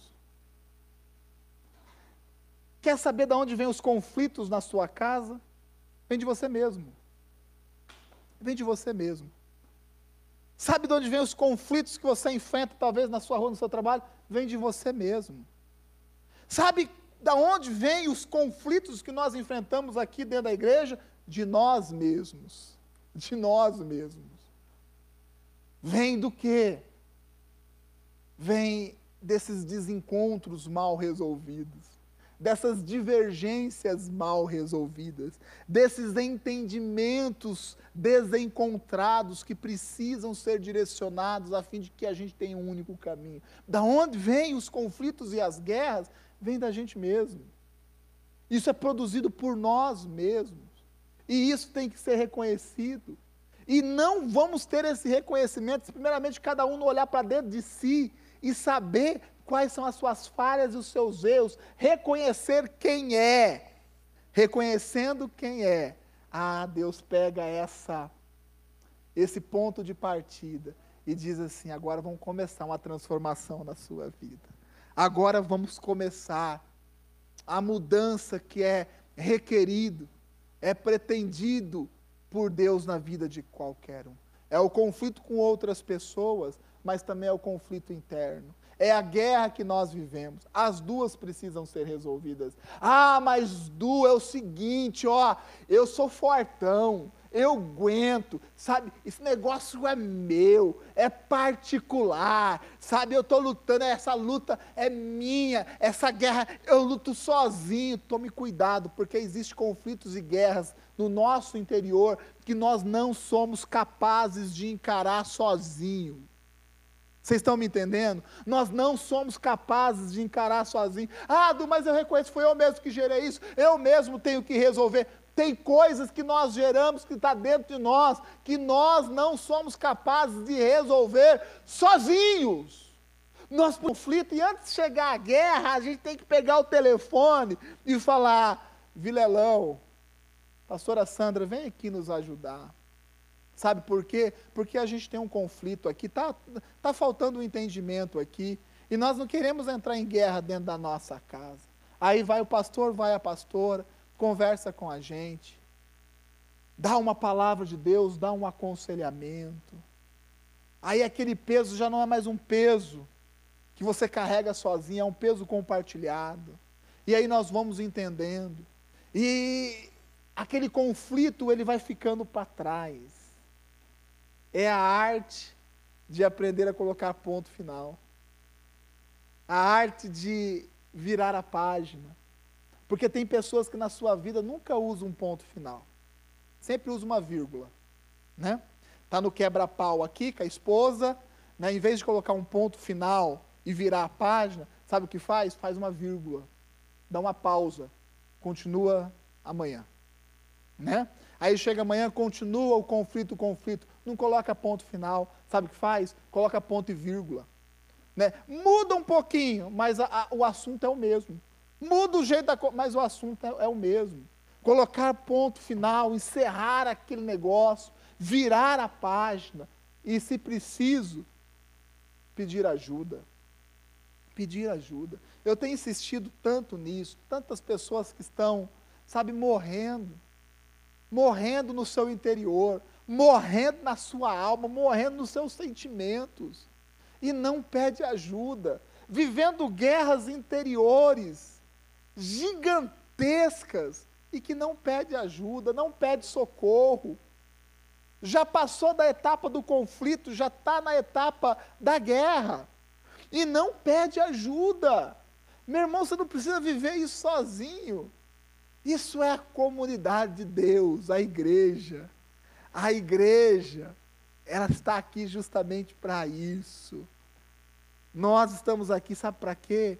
Quer saber de onde vêm os conflitos na sua casa? Vem de você mesmo. Vem de você mesmo. Sabe de onde vêm os conflitos que você enfrenta, talvez na sua rua, no seu trabalho? Vem de você mesmo. Sabe de onde vêm os conflitos que nós enfrentamos aqui dentro da igreja? De nós mesmos. De nós mesmos. Vem do quê? Vem desses desencontros mal resolvidos, dessas divergências mal resolvidas, desses entendimentos desencontrados que precisam ser direcionados a fim de que a gente tenha um único caminho. Da onde vêm os conflitos e as guerras? Vem da gente mesmo. Isso é produzido por nós mesmos. E isso tem que ser reconhecido. E não vamos ter esse reconhecimento primeiramente, cada um olhar para dentro de si e saber quais são as suas falhas e os seus erros, reconhecer quem é. Reconhecendo quem é. Ah, Deus pega essa esse ponto de partida e diz assim: agora vamos começar uma transformação na sua vida. Agora vamos começar a mudança que é requerido, é pretendido por Deus na vida de qualquer um. É o conflito com outras pessoas, mas também é o conflito interno. É a guerra que nós vivemos. As duas precisam ser resolvidas. Ah, mas Du, é o seguinte, ó, eu sou fortão, eu aguento, sabe? Esse negócio é meu, é particular, sabe? Eu estou lutando, essa luta é minha, essa guerra eu luto sozinho. Tome cuidado, porque existem conflitos e guerras no nosso interior que nós não somos capazes de encarar sozinho. Vocês estão me entendendo? Nós não somos capazes de encarar sozinho. Ah, mas eu reconheço, foi eu mesmo que gerei isso, eu mesmo tenho que resolver. Tem coisas que nós geramos que está dentro de nós, que nós não somos capazes de resolver sozinhos. Nosso conflito, e antes de chegar à guerra, a gente tem que pegar o telefone e falar: Vilelão, pastora Sandra, vem aqui nos ajudar. Sabe por quê? Porque a gente tem um conflito aqui, está tá faltando um entendimento aqui, e nós não queremos entrar em guerra dentro da nossa casa. Aí vai o pastor, vai a pastora, conversa com a gente, dá uma palavra de Deus, dá um aconselhamento. Aí aquele peso já não é mais um peso que você carrega sozinho, é um peso compartilhado. E aí nós vamos entendendo. E aquele conflito ele vai ficando para trás. É a arte de aprender a colocar ponto final. A arte de virar a página. Porque tem pessoas que na sua vida nunca usam um ponto final. Sempre usa uma vírgula. Né? Está no quebra-pau aqui com a esposa, né? em vez de colocar um ponto final e virar a página, sabe o que faz? Faz uma vírgula. Dá uma pausa. Continua amanhã. Né? Aí chega amanhã, continua o conflito, o conflito, não coloca ponto final, sabe o que faz? Coloca ponto e vírgula. Né? Muda um pouquinho, mas a, a, o assunto é o mesmo. Muda o jeito da mas o assunto é, é o mesmo. Colocar ponto final, encerrar aquele negócio, virar a página e, se preciso, pedir ajuda. Pedir ajuda. Eu tenho insistido tanto nisso, tantas pessoas que estão, sabe, morrendo, morrendo no seu interior, morrendo na sua alma, morrendo nos seus sentimentos, e não pede ajuda, vivendo guerras interiores gigantescas e que não pede ajuda, não pede socorro. Já passou da etapa do conflito, já está na etapa da guerra. E não pede ajuda. Meu irmão, você não precisa viver isso sozinho. Isso é a comunidade de Deus, a igreja. A igreja, ela está aqui justamente para isso. Nós estamos aqui, sabe para quê?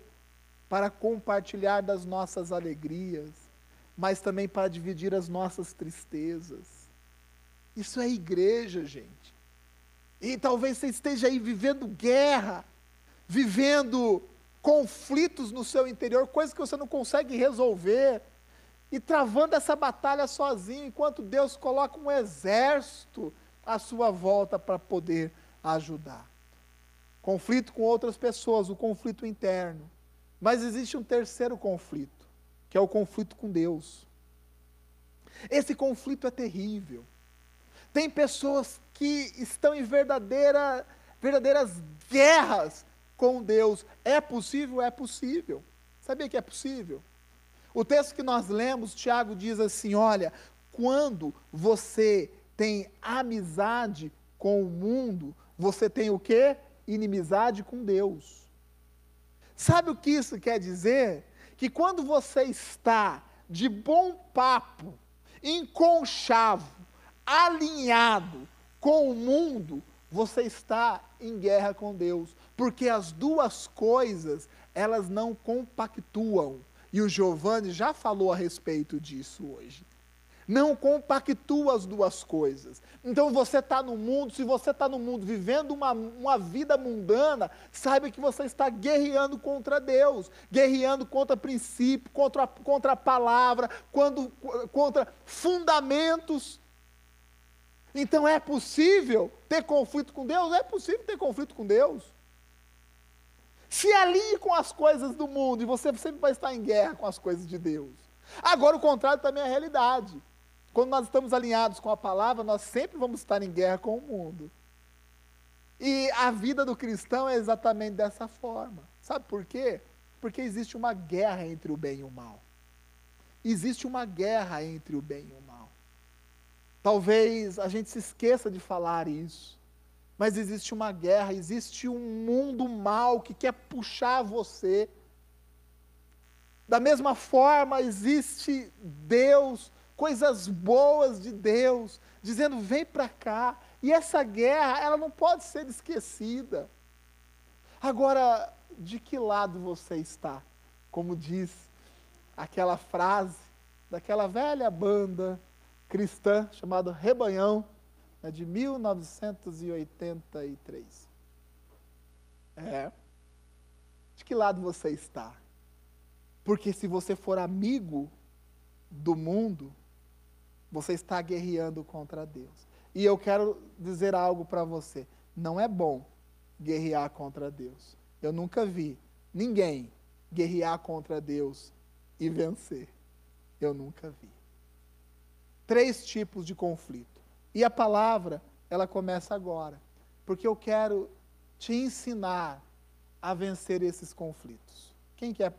Para compartilhar das nossas alegrias, mas também para dividir as nossas tristezas. Isso é igreja, gente. E talvez você esteja aí vivendo guerra, vivendo conflitos no seu interior, coisas que você não consegue resolver, e travando essa batalha sozinho, enquanto Deus coloca um exército à sua volta para poder ajudar. Conflito com outras pessoas, o conflito interno. Mas existe um terceiro conflito, que é o conflito com Deus. Esse conflito é terrível. Tem pessoas que estão em verdadeira, verdadeiras guerras com Deus. É possível? É possível. Sabia que é possível? O texto que nós lemos, Tiago diz assim: olha, quando você tem amizade com o mundo, você tem o quê? Inimizade com Deus. Sabe o que isso quer dizer? Que quando você está de bom papo, em conchavo, alinhado com o mundo, você está em guerra com Deus, porque as duas coisas, elas não compactuam. E o Giovanni já falou a respeito disso hoje. Não compactua as duas coisas. Então você está no mundo, se você está no mundo vivendo uma, uma vida mundana, saiba que você está guerreando contra Deus, guerreando contra princípio, contra, contra a palavra, quando, contra fundamentos. Então é possível ter conflito com Deus? É possível ter conflito com Deus. Se alinhe com as coisas do mundo e você sempre vai estar em guerra com as coisas de Deus. Agora, o contrário também é a realidade. Quando nós estamos alinhados com a palavra, nós sempre vamos estar em guerra com o mundo. E a vida do cristão é exatamente dessa forma. Sabe por quê? Porque existe uma guerra entre o bem e o mal. Existe uma guerra entre o bem e o mal. Talvez a gente se esqueça de falar isso mas existe uma guerra, existe um mundo mal que quer puxar você. Da mesma forma, existe Deus, coisas boas de Deus, dizendo: vem para cá. E essa guerra, ela não pode ser esquecida. Agora, de que lado você está? Como diz aquela frase daquela velha banda cristã chamada Rebanhão, é de 1983. É. De que lado você está? Porque se você for amigo do mundo, você está guerreando contra Deus. E eu quero dizer algo para você: não é bom guerrear contra Deus. Eu nunca vi ninguém guerrear contra Deus e vencer. Eu nunca vi. Três tipos de conflito. E a palavra, ela começa agora, porque eu quero te ensinar a vencer esses conflitos. Quem quer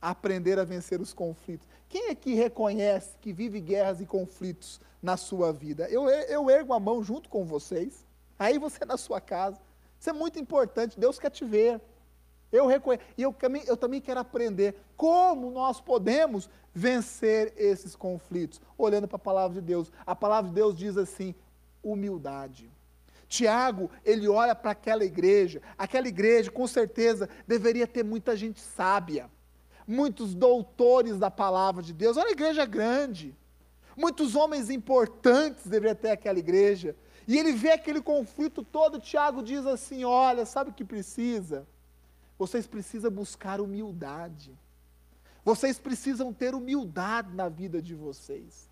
aprender a vencer os conflitos? Quem é que reconhece que vive guerras e conflitos na sua vida? Eu, eu ergo a mão junto com vocês, aí você na sua casa. Isso é muito importante, Deus quer te ver. Eu reconheço, e eu, também quero aprender como nós podemos vencer esses conflitos, olhando para a palavra de Deus. A palavra de Deus diz assim: humildade. Tiago, ele olha para aquela igreja, aquela igreja com certeza deveria ter muita gente sábia, muitos doutores da palavra de Deus. Olha a igreja grande, muitos homens importantes deveriam ter aquela igreja. E ele vê aquele conflito todo, Tiago diz assim: olha, sabe o que precisa? Vocês precisam buscar humildade. Vocês precisam ter humildade na vida de vocês.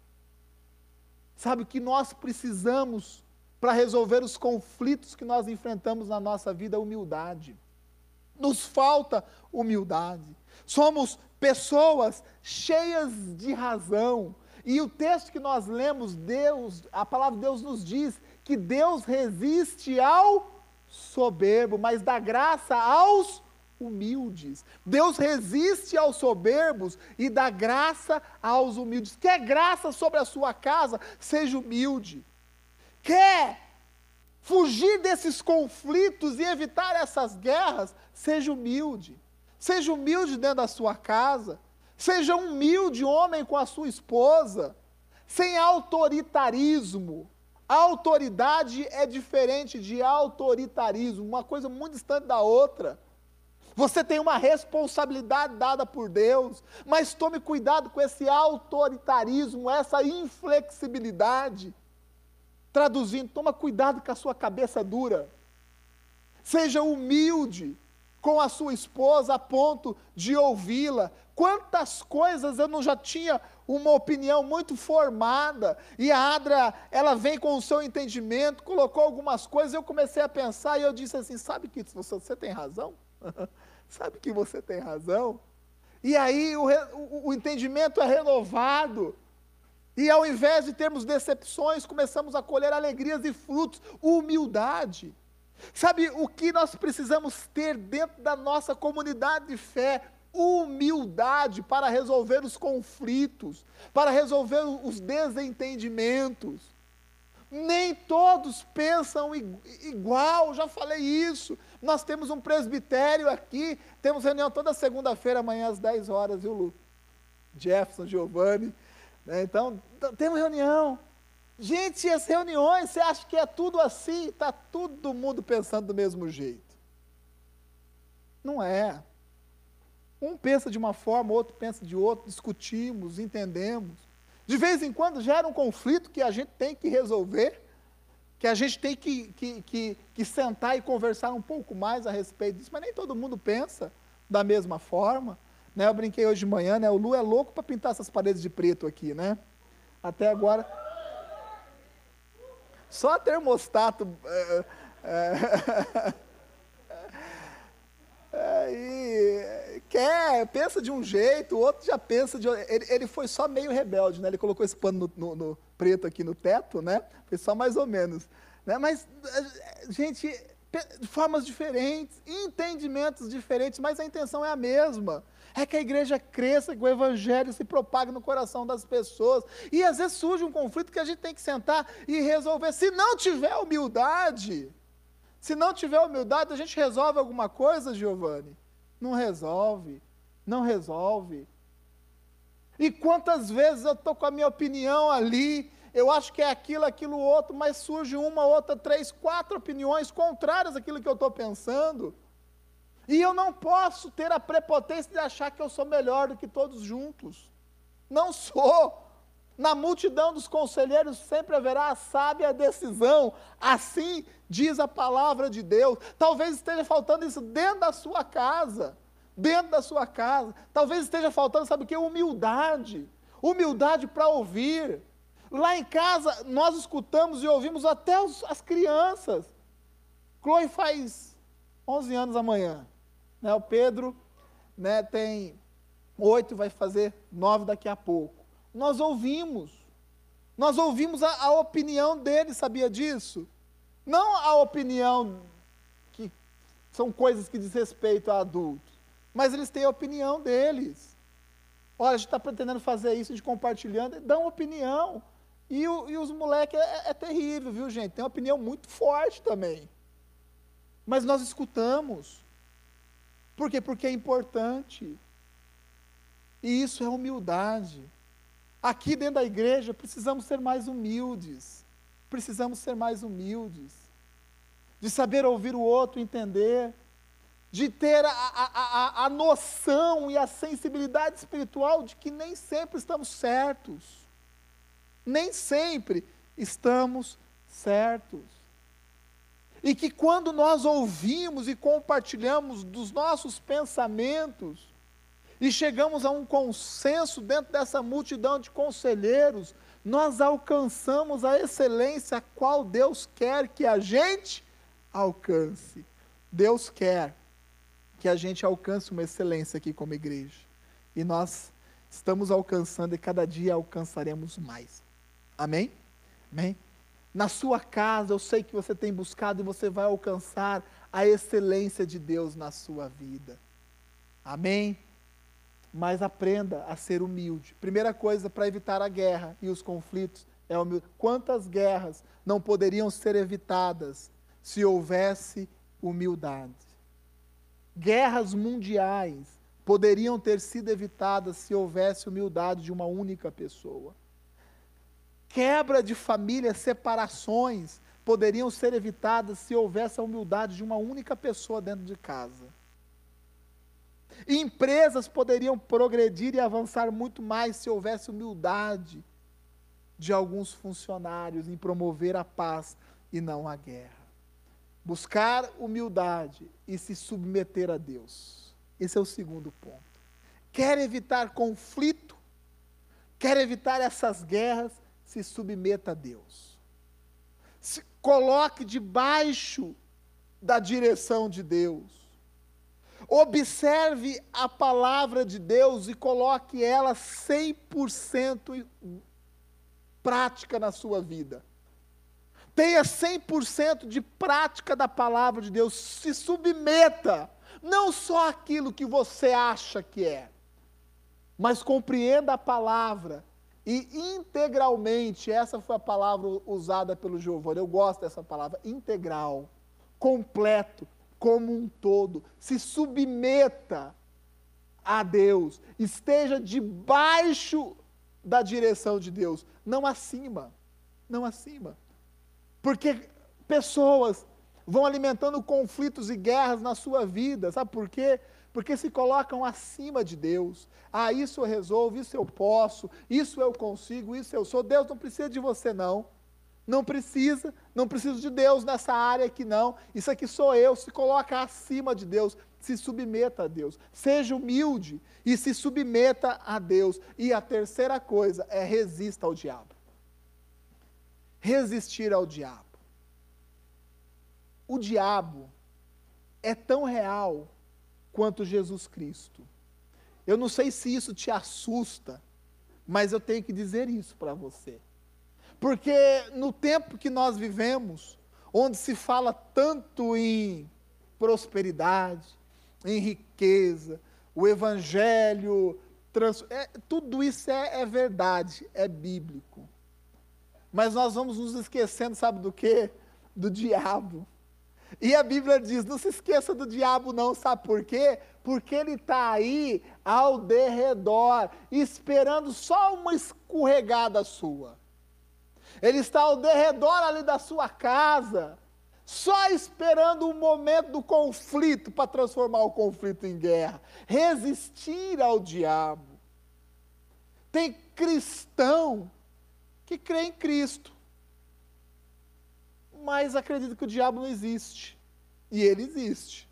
Sabe o que nós precisamos para resolver os conflitos que nós enfrentamos na nossa vida? Humildade. Nos falta humildade. Somos pessoas cheias de razão. E o texto que nós lemos, Deus, a palavra de Deus nos diz que Deus resiste ao soberbo, mas dá graça aos humildes. Deus resiste aos soberbos e dá graça aos humildes. Quer graça sobre a sua casa? Seja humilde. Quer fugir desses conflitos e evitar essas guerras? Seja humilde. Seja humilde dentro da sua casa. Seja humilde homem com a sua esposa. Sem autoritarismo. Autoridade é diferente de autoritarismo, uma coisa muito distante da outra. Você tem uma responsabilidade dada por Deus, mas tome cuidado com esse autoritarismo, essa inflexibilidade. Traduzindo, toma cuidado com a sua cabeça dura. Seja humilde com a sua esposa a ponto de ouvi-la. Quantas coisas eu não já tinha uma opinião muito formada, e a Adra, ela vem com o seu entendimento, colocou algumas coisas, eu comecei a pensar e eu disse assim: sabe que você, você tem razão? Sabe que você tem razão? E aí o, o, o entendimento é renovado. E ao invés de termos decepções, começamos a colher alegrias e frutos, humildade. Sabe o que nós precisamos ter dentro da nossa comunidade de fé? Humildade para resolver os conflitos, para resolver os desentendimentos. Nem todos pensam igual, já falei isso. Nós temos um presbitério aqui, temos reunião toda segunda-feira, amanhã às 10 horas, viu, Lu? Jefferson, Giovanni. Né? Então, temos reunião. Gente, as reuniões, você acha que é tudo assim? Está todo mundo pensando do mesmo jeito. Não é. Um pensa de uma forma, outro pensa de outra, discutimos, entendemos. De vez em quando gera um conflito que a gente tem que resolver que a gente tem que, que, que, que, sentar e conversar um pouco mais a respeito disso, mas nem todo mundo pensa da mesma forma. Né? Eu brinquei hoje de manhã, né? o Lu é louco para pintar essas paredes de preto aqui, né? Até agora. Só termostato. É, é, é, e quer, pensa de um jeito, o outro já pensa de ele, ele foi só meio rebelde, né? Ele colocou esse pano no, no, no preto aqui no teto, né? Foi só mais ou menos. Né? Mas, gente, formas diferentes, entendimentos diferentes, mas a intenção é a mesma. É que a igreja cresça, que o evangelho se propague no coração das pessoas. E às vezes surge um conflito que a gente tem que sentar e resolver. Se não tiver humildade, se não tiver humildade, a gente resolve alguma coisa, Giovanni? Não resolve. Não resolve. E quantas vezes eu estou com a minha opinião ali, eu acho que é aquilo, aquilo outro, mas surge uma, outra, três, quatro opiniões contrárias àquilo que eu estou pensando. E eu não posso ter a prepotência de achar que eu sou melhor do que todos juntos. Não sou. Na multidão dos conselheiros sempre haverá a sábia decisão. Assim diz a palavra de Deus. Talvez esteja faltando isso dentro da sua casa. Dentro da sua casa. Talvez esteja faltando, sabe o que? Humildade. Humildade para ouvir. Lá em casa, nós escutamos e ouvimos até os, as crianças. Chloe faz 11 anos amanhã. Né? O Pedro né, tem oito, vai fazer nove daqui a pouco. Nós ouvimos. Nós ouvimos a, a opinião dele, sabia disso? Não a opinião que são coisas que diz respeito a adultos, mas eles têm a opinião deles. Olha, a gente está pretendendo fazer isso, de compartilhando, dão opinião. E, o, e os moleques é, é, terrível, viu, gente? Tem uma opinião muito forte também. Mas nós escutamos. Por quê? Porque é importante. E isso é humildade. Aqui dentro da igreja precisamos ser mais humildes. Precisamos ser mais humildes. De saber ouvir o outro, entender. De ter a, a, a, a noção e a sensibilidade espiritual de que nem sempre estamos certos nem sempre estamos certos. E que quando nós ouvimos e compartilhamos dos nossos pensamentos, e chegamos a um consenso dentro dessa multidão de conselheiros, nós alcançamos a excelência a qual Deus quer que a gente alcance. Deus quer que a gente alcance uma excelência aqui como igreja. E nós estamos alcançando e cada dia alcançaremos mais. Amém? Amém? Na sua casa, eu sei que você tem buscado e você vai alcançar a excelência de Deus na sua vida. Amém? Mas aprenda a ser humilde. Primeira coisa para evitar a guerra e os conflitos é humildade. Quantas guerras não poderiam ser evitadas se houvesse humildade? Guerras mundiais poderiam ter sido evitadas se houvesse humildade de uma única pessoa. Quebra de família, separações poderiam ser evitadas se houvesse a humildade de uma única pessoa dentro de casa. Empresas poderiam progredir e avançar muito mais se houvesse humildade de alguns funcionários em promover a paz e não a guerra. Buscar humildade e se submeter a Deus. Esse é o segundo ponto. Quer evitar conflito, quer evitar essas guerras, se submeta a Deus. Se coloque debaixo da direção de Deus. Observe a palavra de Deus e coloque ela 100% prática na sua vida. Tenha 100% de prática da palavra de Deus. Se submeta não só aquilo que você acha que é, mas compreenda a palavra e integralmente, essa foi a palavra usada pelo Giovanni, eu gosto dessa palavra, integral, completo, como um todo, se submeta a Deus, esteja debaixo da direção de Deus, não acima, não acima. Porque pessoas vão alimentando conflitos e guerras na sua vida. Sabe por quê? Porque se colocam acima de Deus. Ah, isso eu resolvo, isso eu posso, isso eu consigo, isso eu sou. Deus não precisa de você, não. Não precisa, não preciso de Deus nessa área aqui, não. Isso aqui sou eu. Se coloca acima de Deus, se submeta a Deus. Seja humilde e se submeta a Deus. E a terceira coisa é resista ao diabo. Resistir ao diabo o diabo é tão real quanto Jesus Cristo. Eu não sei se isso te assusta, mas eu tenho que dizer isso para você. Porque no tempo que nós vivemos, onde se fala tanto em prosperidade, em riqueza, o evangelho, trans, é, tudo isso é, é verdade, é bíblico. Mas nós vamos nos esquecendo, sabe do que? Do diabo. E a Bíblia diz: não se esqueça do diabo, não, sabe por quê? Porque ele está aí ao derredor, esperando só uma escorregada sua. Ele está ao derredor ali da sua casa, só esperando o momento do conflito para transformar o conflito em guerra. Resistir ao diabo. Tem cristão que crê em Cristo mas acredita que o diabo não existe. E ele existe.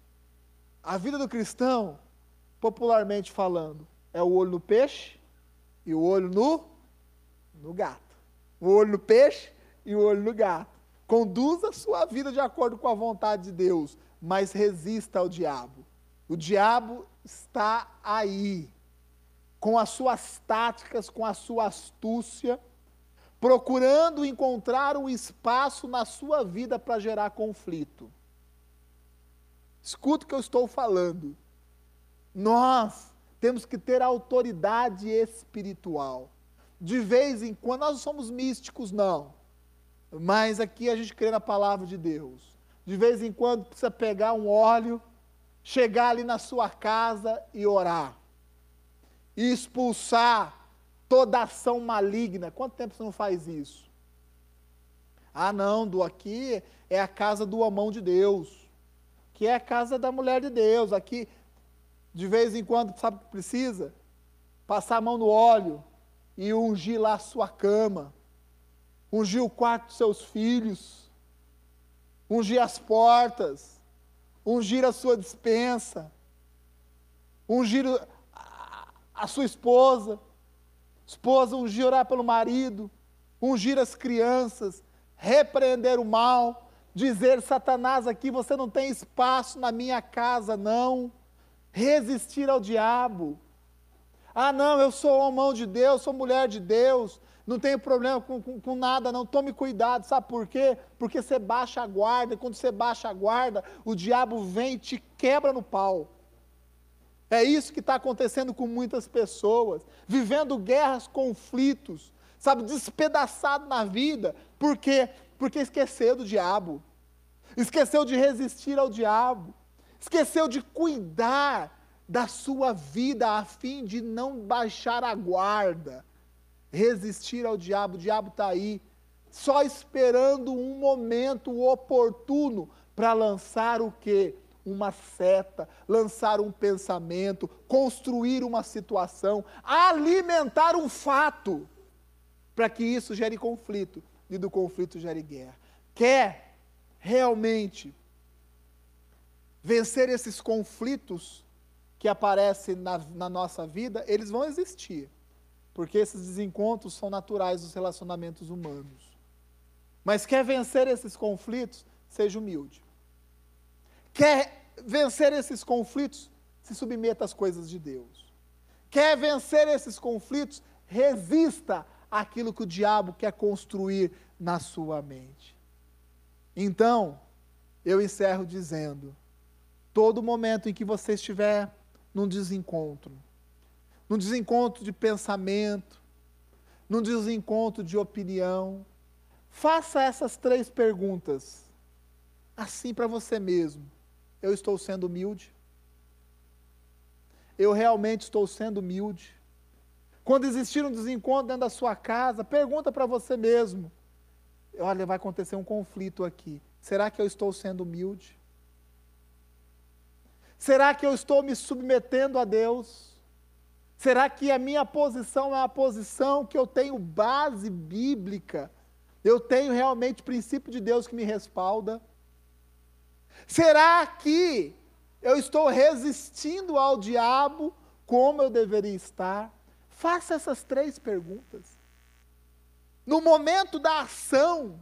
A vida do cristão, popularmente falando, é o olho no peixe e o olho no, no gato. O olho no peixe e o olho no gato. Conduza a sua vida de acordo com a vontade de Deus, mas resista ao diabo. O diabo está aí, com as suas táticas, com a sua astúcia procurando encontrar um espaço na sua vida para gerar conflito. Escuta o que eu estou falando. Nós temos que ter autoridade espiritual. De vez em quando, nós não somos místicos, não. Mas aqui a gente crê na palavra de Deus. De vez em quando precisa pegar um óleo, chegar ali na sua casa e orar. E expulsar toda ação maligna. Quanto tempo você não faz isso? Ah, não, do aqui é a casa do amão de Deus, que é a casa da mulher de Deus. Aqui, de vez em quando, sabe o que precisa? Passar a mão no óleo e ungir lá a sua cama. ungir o quarto dos seus filhos, ungir as portas, ungir a sua dispensa, ungir a sua esposa, esposa ungir orar pelo marido, ungir as crianças, repreender o mal, dizer Satanás aqui você não tem espaço na minha casa não, resistir ao diabo. Ah, não, eu sou homem de Deus, sou mulher de Deus, não tenho problema com, com, com, nada, não. Tome cuidado, sabe por quê? Porque você baixa a guarda, e quando você baixa a guarda, o diabo vem e te quebra no pau. É isso que está acontecendo com muitas pessoas, vivendo guerras, conflitos, sabe, despedaçado na vida, por quê? Porque esqueceu do diabo, esqueceu de resistir ao diabo, esqueceu de cuidar da sua vida a fim de não baixar a guarda resistir ao diabo. O diabo está aí, só esperando um momento oportuno para lançar o quê? Uma seta, lançar um pensamento, construir uma situação, alimentar um fato, para que isso gere conflito e do conflito gere guerra. Quer realmente vencer esses conflitos que aparecem na, na nossa vida, eles vão existir porque esses desencontros são naturais dos relacionamentos humanos. Mas quer vencer esses conflitos? Seja humilde. Quer vencer esses conflitos? Se submeta às coisas de Deus. Quer vencer esses conflitos? Resista àquilo que o diabo quer construir na sua mente. Então, eu encerro dizendo: todo momento em que você estiver num desencontro, num desencontro de pensamento, num desencontro de opinião. Faça essas três perguntas, assim para você mesmo. Eu estou sendo humilde? Eu realmente estou sendo humilde? Quando existir um desencontro dentro da sua casa, pergunta para você mesmo: olha, vai acontecer um conflito aqui. Será que eu estou sendo humilde? Será que eu estou me submetendo a Deus? Será que a minha posição é a posição que eu tenho base bíblica? Eu tenho realmente princípio de Deus que me respalda? Será que eu estou resistindo ao diabo como eu deveria estar? Faça essas três perguntas. No momento da ação,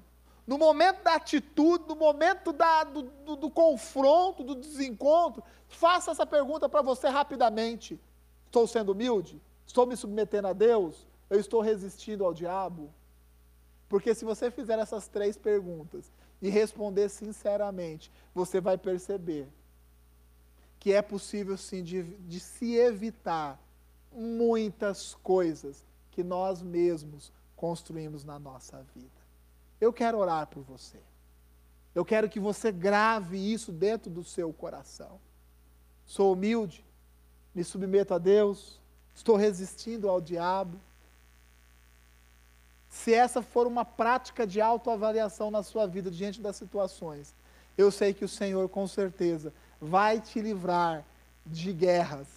no momento da atitude, no momento da, do, do, do confronto, do desencontro, faça essa pergunta para você rapidamente. Estou sendo humilde? Estou me submetendo a Deus? Eu estou resistindo ao diabo? Porque se você fizer essas três perguntas e responder sinceramente, você vai perceber que é possível sim de, de se evitar muitas coisas que nós mesmos construímos na nossa vida. Eu quero orar por você. Eu quero que você grave isso dentro do seu coração. Sou humilde, me submeto a Deus, estou resistindo ao diabo. Se essa for uma prática de autoavaliação na sua vida diante das situações, eu sei que o Senhor com certeza vai te livrar de guerras,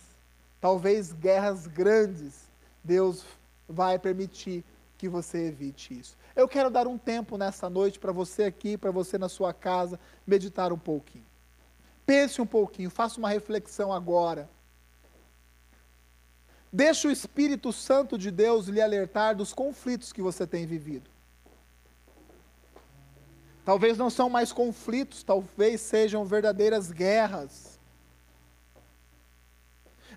talvez guerras grandes. Deus vai permitir que você evite isso. Eu quero dar um tempo nessa noite para você aqui, para você na sua casa, meditar um pouquinho. Pense um pouquinho, faça uma reflexão agora. Deixe o Espírito Santo de Deus lhe alertar dos conflitos que você tem vivido. Talvez não são mais conflitos, talvez sejam verdadeiras guerras.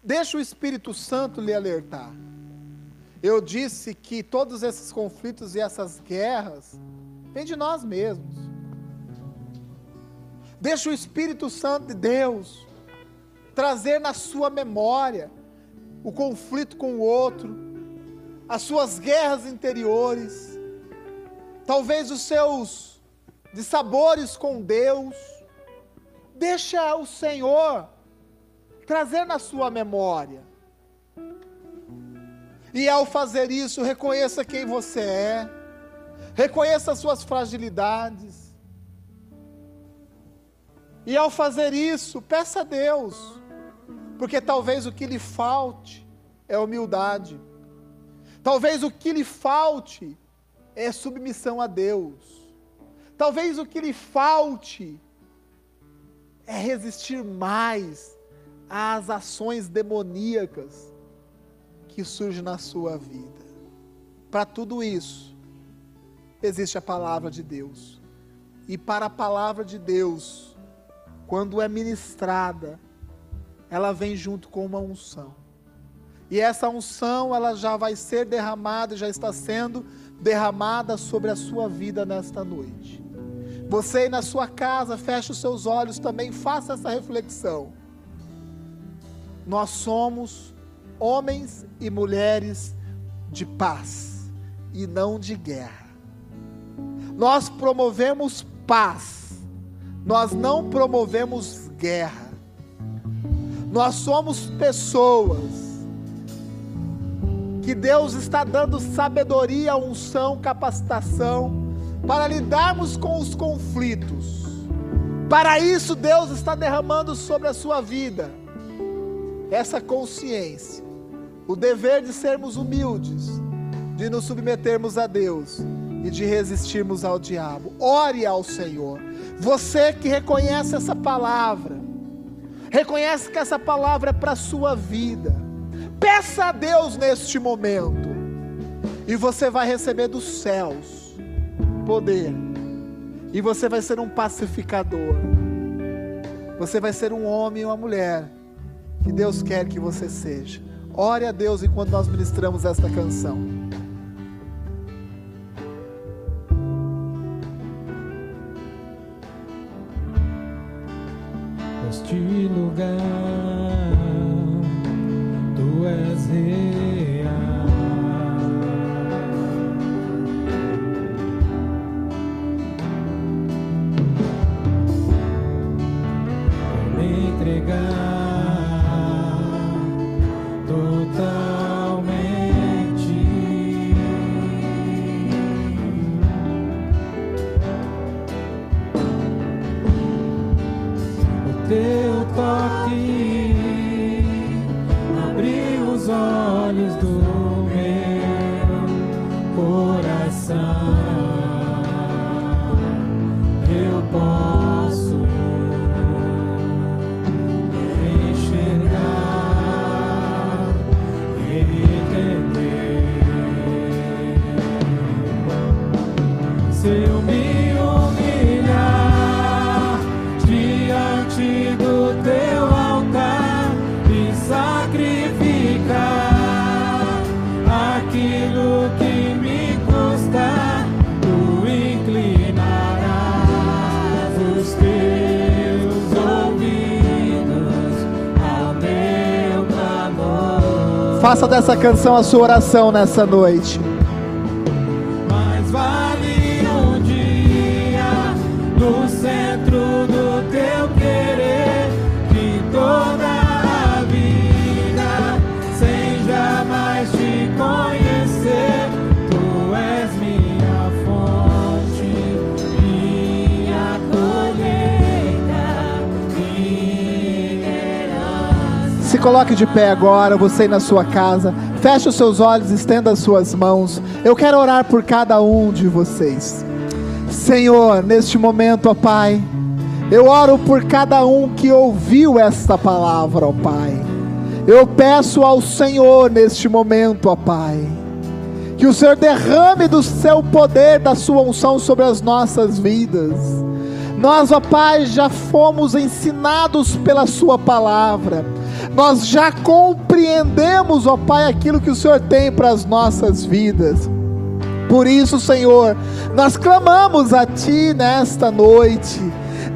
Deixe o Espírito Santo lhe alertar. Eu disse que todos esses conflitos e essas guerras vêm de nós mesmos. Deixe o Espírito Santo de Deus trazer na sua memória o conflito com o outro, as suas guerras interiores, talvez os seus dissabores com Deus. Deixa o Senhor trazer na sua memória. E ao fazer isso, reconheça quem você é, reconheça as suas fragilidades. E ao fazer isso, peça a Deus porque talvez o que lhe falte é humildade. Talvez o que lhe falte é submissão a Deus. Talvez o que lhe falte é resistir mais às ações demoníacas que surgem na sua vida. Para tudo isso, existe a palavra de Deus. E para a palavra de Deus, quando é ministrada, ela vem junto com uma unção. E essa unção, ela já vai ser derramada, já está sendo derramada sobre a sua vida nesta noite. Você aí na sua casa, feche os seus olhos também, faça essa reflexão. Nós somos homens e mulheres de paz e não de guerra. Nós promovemos paz, nós não promovemos guerra. Nós somos pessoas que Deus está dando sabedoria, unção, capacitação para lidarmos com os conflitos. Para isso, Deus está derramando sobre a sua vida essa consciência, o dever de sermos humildes, de nos submetermos a Deus e de resistirmos ao diabo. Ore ao Senhor. Você que reconhece essa palavra, reconhece que essa palavra é para a sua vida Peça a Deus neste momento, e você vai receber dos céus poder, e você vai ser um pacificador, você vai ser um homem e uma mulher que Deus quer que você seja. Ore a Deus enquanto nós ministramos esta canção. Este lugar és real. Me entregar teu toque. olhos do Faça dessa canção a sua oração nessa noite. Se coloque de pé agora, você na sua casa. Feche os seus olhos, estenda as suas mãos. Eu quero orar por cada um de vocês. Senhor, neste momento, ó Pai, eu oro por cada um que ouviu esta palavra, ó Pai. Eu peço ao Senhor neste momento, ó Pai, que o Senhor derrame do seu poder, da sua unção sobre as nossas vidas. Nós, ó Pai, já fomos ensinados pela Sua palavra nós já compreendemos, ó Pai, aquilo que o Senhor tem para as nossas vidas. Por isso, Senhor, nós clamamos a Ti nesta noite.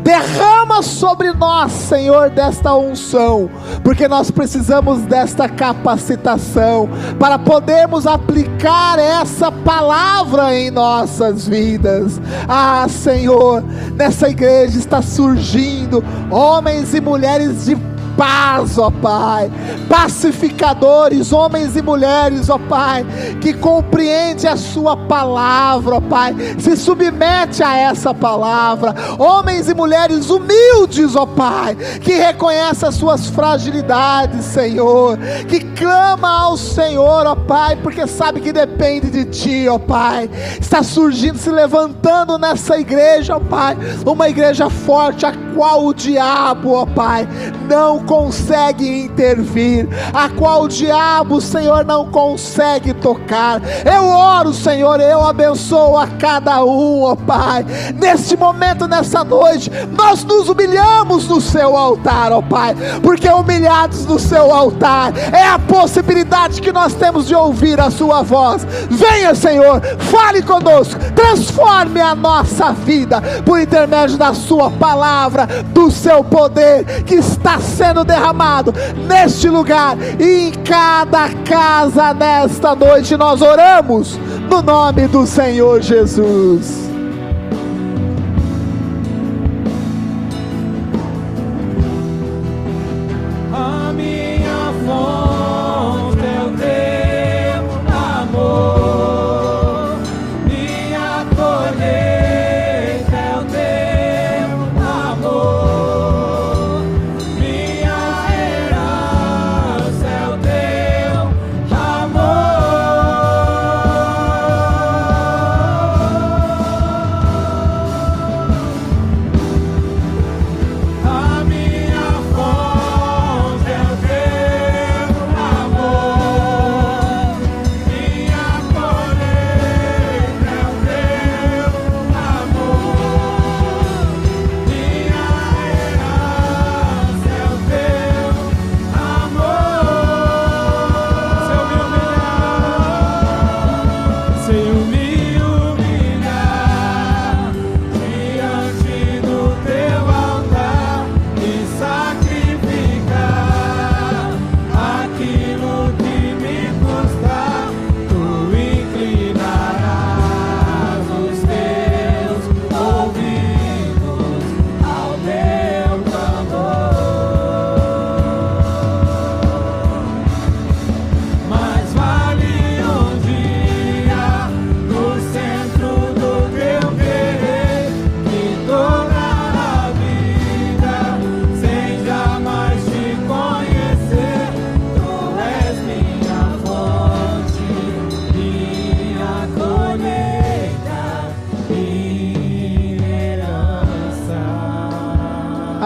Derrama sobre nós, Senhor, desta unção, porque nós precisamos desta capacitação para podermos aplicar essa palavra em nossas vidas. Ah, Senhor, nessa igreja está surgindo homens e mulheres de paz, ó Pai. Pacificadores, homens e mulheres, ó Pai, que compreende a Sua palavra, ó Pai. Se submete a essa palavra. Homens e mulheres humildes, ó Pai, que reconhece as suas fragilidades, Senhor. Que clama ao Senhor, ó Pai, porque sabe que depende de Ti, ó Pai. Está surgindo, se levantando nessa igreja, ó Pai. Uma igreja forte, a qual o diabo, ó Pai, não consegue intervir, a qual o diabo, Senhor, não consegue tocar. Eu oro, Senhor, eu abençoo a cada um, ó Pai. Neste momento, nessa noite, nós nos humilhamos no seu altar, ó Pai, porque humilhados no seu altar é a possibilidade que nós temos de ouvir a sua voz. Venha, Senhor, fale conosco, transforme a nossa vida por intermédio da sua palavra, do seu poder que está sendo derramado neste lugar e em cada casa nesta noite. Nós oramos no nome do Senhor Jesus.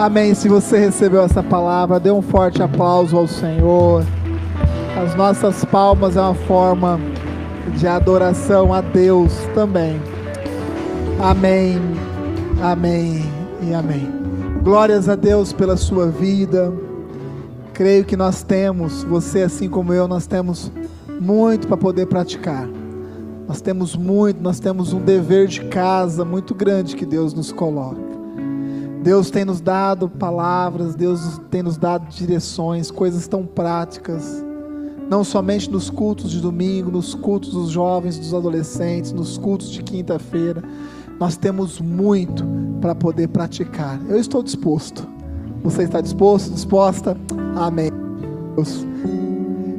Amém. Se você recebeu essa palavra, dê um forte aplauso ao Senhor. As nossas palmas é uma forma de adoração a Deus também. Amém, amém e amém. Glórias a Deus pela sua vida. Creio que nós temos, você assim como eu, nós temos muito para poder praticar. Nós temos muito, nós temos um dever de casa muito grande que Deus nos coloca. Deus tem nos dado palavras, Deus tem nos dado direções, coisas tão práticas, não somente nos cultos de domingo, nos cultos dos jovens, dos adolescentes, nos cultos de quinta-feira. Nós temos muito para poder praticar. Eu estou disposto. Você está disposto, disposta? Amém. Deus.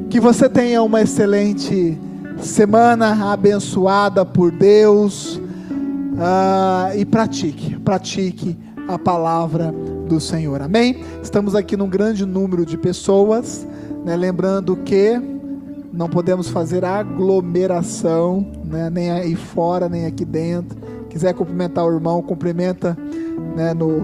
Que você tenha uma excelente semana abençoada por Deus. Ah, e pratique, pratique a palavra do Senhor. Amém? Estamos aqui num grande número de pessoas, né? lembrando que não podemos fazer aglomeração, né? nem aí fora, nem aqui dentro. Quiser cumprimentar o irmão, cumprimenta né? no,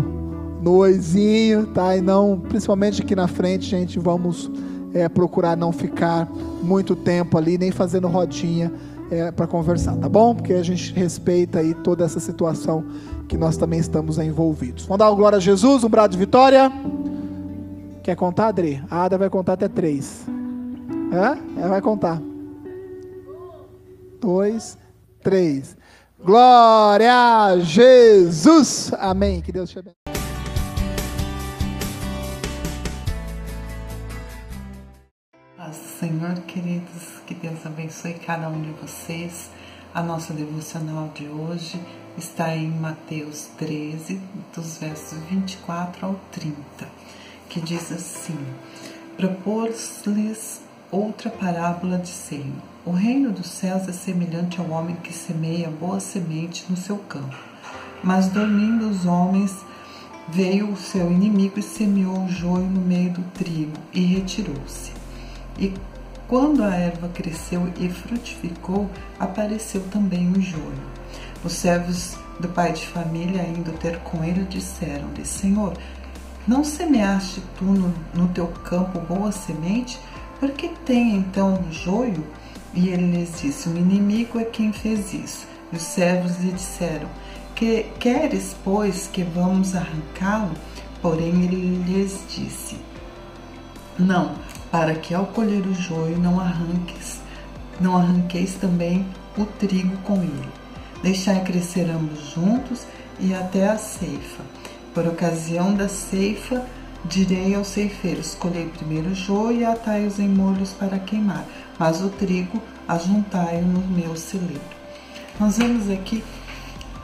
no oizinho, tá? E não, principalmente aqui na frente, gente, vamos é, procurar não ficar muito tempo ali, nem fazendo rodinha é, para conversar, tá bom? Porque a gente respeita aí toda essa situação que nós também estamos envolvidos. Vamos dar uma glória a Jesus, um brado de vitória. Quer contar, Adri? A Ada vai contar até três. Hã? Ela vai contar. Dois, três. Glória a Jesus. Amém. Que Deus te abençoe. Do Senhor, queridos, que Deus abençoe cada um de vocês. A nossa devocional de hoje está em Mateus 13, dos versos 24 ao 30. que diz assim: Propôs-lhes outra parábola dizendo: O reino dos céus é semelhante ao homem que semeia boa semente no seu campo. Mas dormindo os homens, veio o seu inimigo e semeou o joio no meio do trigo e retirou-se. E quando a erva cresceu e frutificou, apareceu também o joio. Os servos do pai de família, indo ter com ele, disseram-lhe: Senhor, não semeaste tu no, no teu campo boa semente? Por que tem então joio? E ele lhes disse: O inimigo é quem fez isso. E os servos lhe disseram: que, Queres, pois, que vamos arrancá-lo? Porém, ele lhes disse: Não, para que ao colher o joio não arranques, não arranqueis também o trigo com ele. Deixai crescer ambos juntos e até a ceifa. Por ocasião da ceifa, direi aos ceifeiros: colhei primeiro o joio e atai-os em molhos para queimar, mas o trigo ajuntai-o no meu celeiro. Nós vemos aqui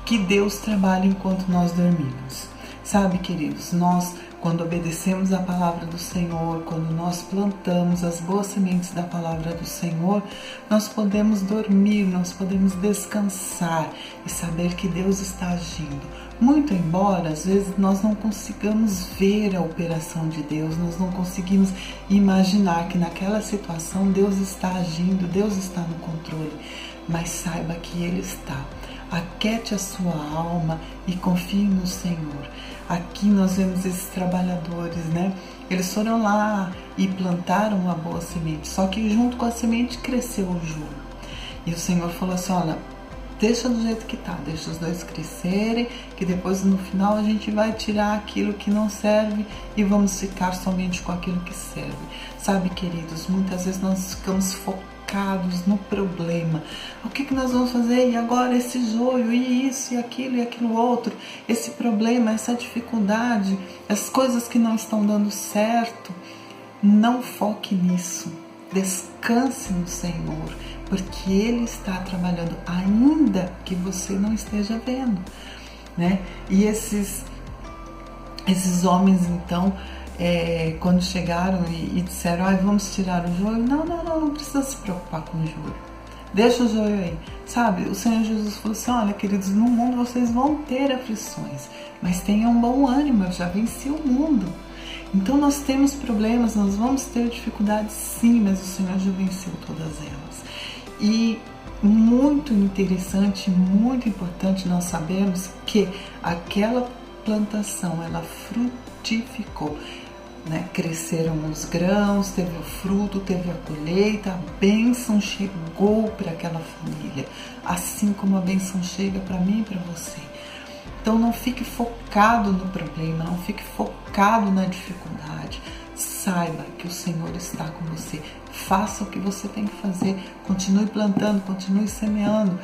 que Deus trabalha enquanto nós dormimos. Sabe, queridos, nós quando obedecemos a palavra do Senhor, quando nós plantamos as boas sementes da palavra do Senhor, nós podemos dormir, nós podemos descansar e saber que Deus está agindo. Muito embora às vezes nós não consigamos ver a operação de Deus, nós não conseguimos imaginar que naquela situação Deus está agindo, Deus está no controle, mas saiba que Ele está. Aquete a sua alma e confie no Senhor. Aqui nós vemos esses trabalhadores, né? Eles foram lá e plantaram uma boa semente, só que junto com a semente cresceu o joio. E o Senhor falou assim: olha, deixa do jeito que tá, deixa os dois crescerem, que depois no final a gente vai tirar aquilo que não serve e vamos ficar somente com aquilo que serve. Sabe, queridos, muitas vezes nós ficamos focados focados no problema. O que, que nós vamos fazer? E agora esse joio, e isso, e aquilo, e aquilo outro, esse problema, essa dificuldade, as coisas que não estão dando certo. Não foque nisso. Descanse no Senhor, porque Ele está trabalhando, ainda que você não esteja vendo. Né? E esses, esses homens, então, é, quando chegaram e, e disseram, ah, vamos tirar o joio, não, não, não, não precisa se preocupar com o joio. Deixa o joio aí. Sabe, o Senhor Jesus falou assim: olha, queridos, no mundo vocês vão ter aflições, mas tenham bom ânimo, eu já venci o mundo. Então nós temos problemas, nós vamos ter dificuldades sim, mas o Senhor já venceu todas elas. E muito interessante, muito importante nós sabemos que aquela plantação ela frutificou né? Cresceram os grãos, teve o fruto, teve a colheita, a bênção chegou para aquela família, assim como a bênção chega para mim e para você. Então não fique focado no problema, não fique focado na dificuldade. Saiba que o Senhor está com você. Faça o que você tem que fazer. Continue plantando, continue semeando.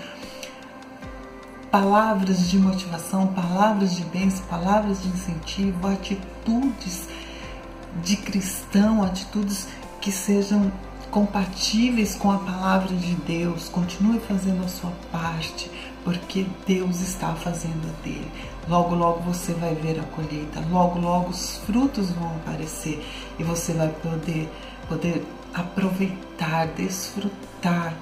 Palavras de motivação, palavras de bênção, palavras de incentivo, atitudes de cristão, atitudes que sejam compatíveis com a palavra de Deus. Continue fazendo a sua parte, porque Deus está fazendo a dele. Logo, logo você vai ver a colheita, logo, logo os frutos vão aparecer e você vai poder, poder aproveitar, desfrutar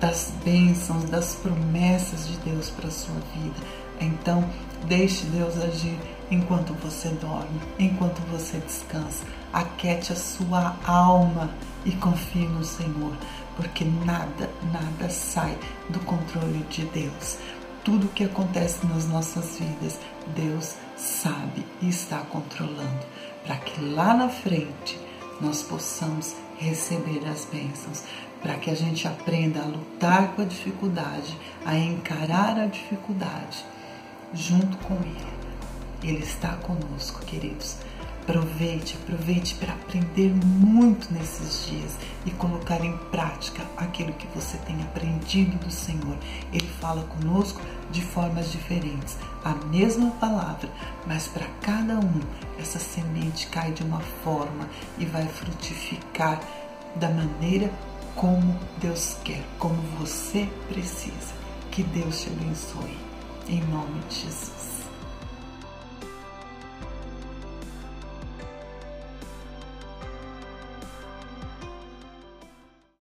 das bênçãos, das promessas de Deus para a sua vida. Então, deixe Deus agir enquanto você dorme, enquanto você descansa. Aquete a sua alma e confie no Senhor, porque nada, nada sai do controle de Deus. Tudo que acontece nas nossas vidas, Deus sabe e está controlando, para que lá na frente nós possamos receber as bênçãos, para que a gente aprenda a lutar com a dificuldade, a encarar a dificuldade junto com Ele ele está conosco, queridos. Aproveite, aproveite para aprender muito nesses dias e colocar em prática aquilo que você tem aprendido do Senhor. Ele fala conosco de formas diferentes, a mesma palavra, mas para cada um essa semente cai de uma forma e vai frutificar da maneira como Deus quer, como você precisa. Que Deus te abençoe. Em nome de Jesus.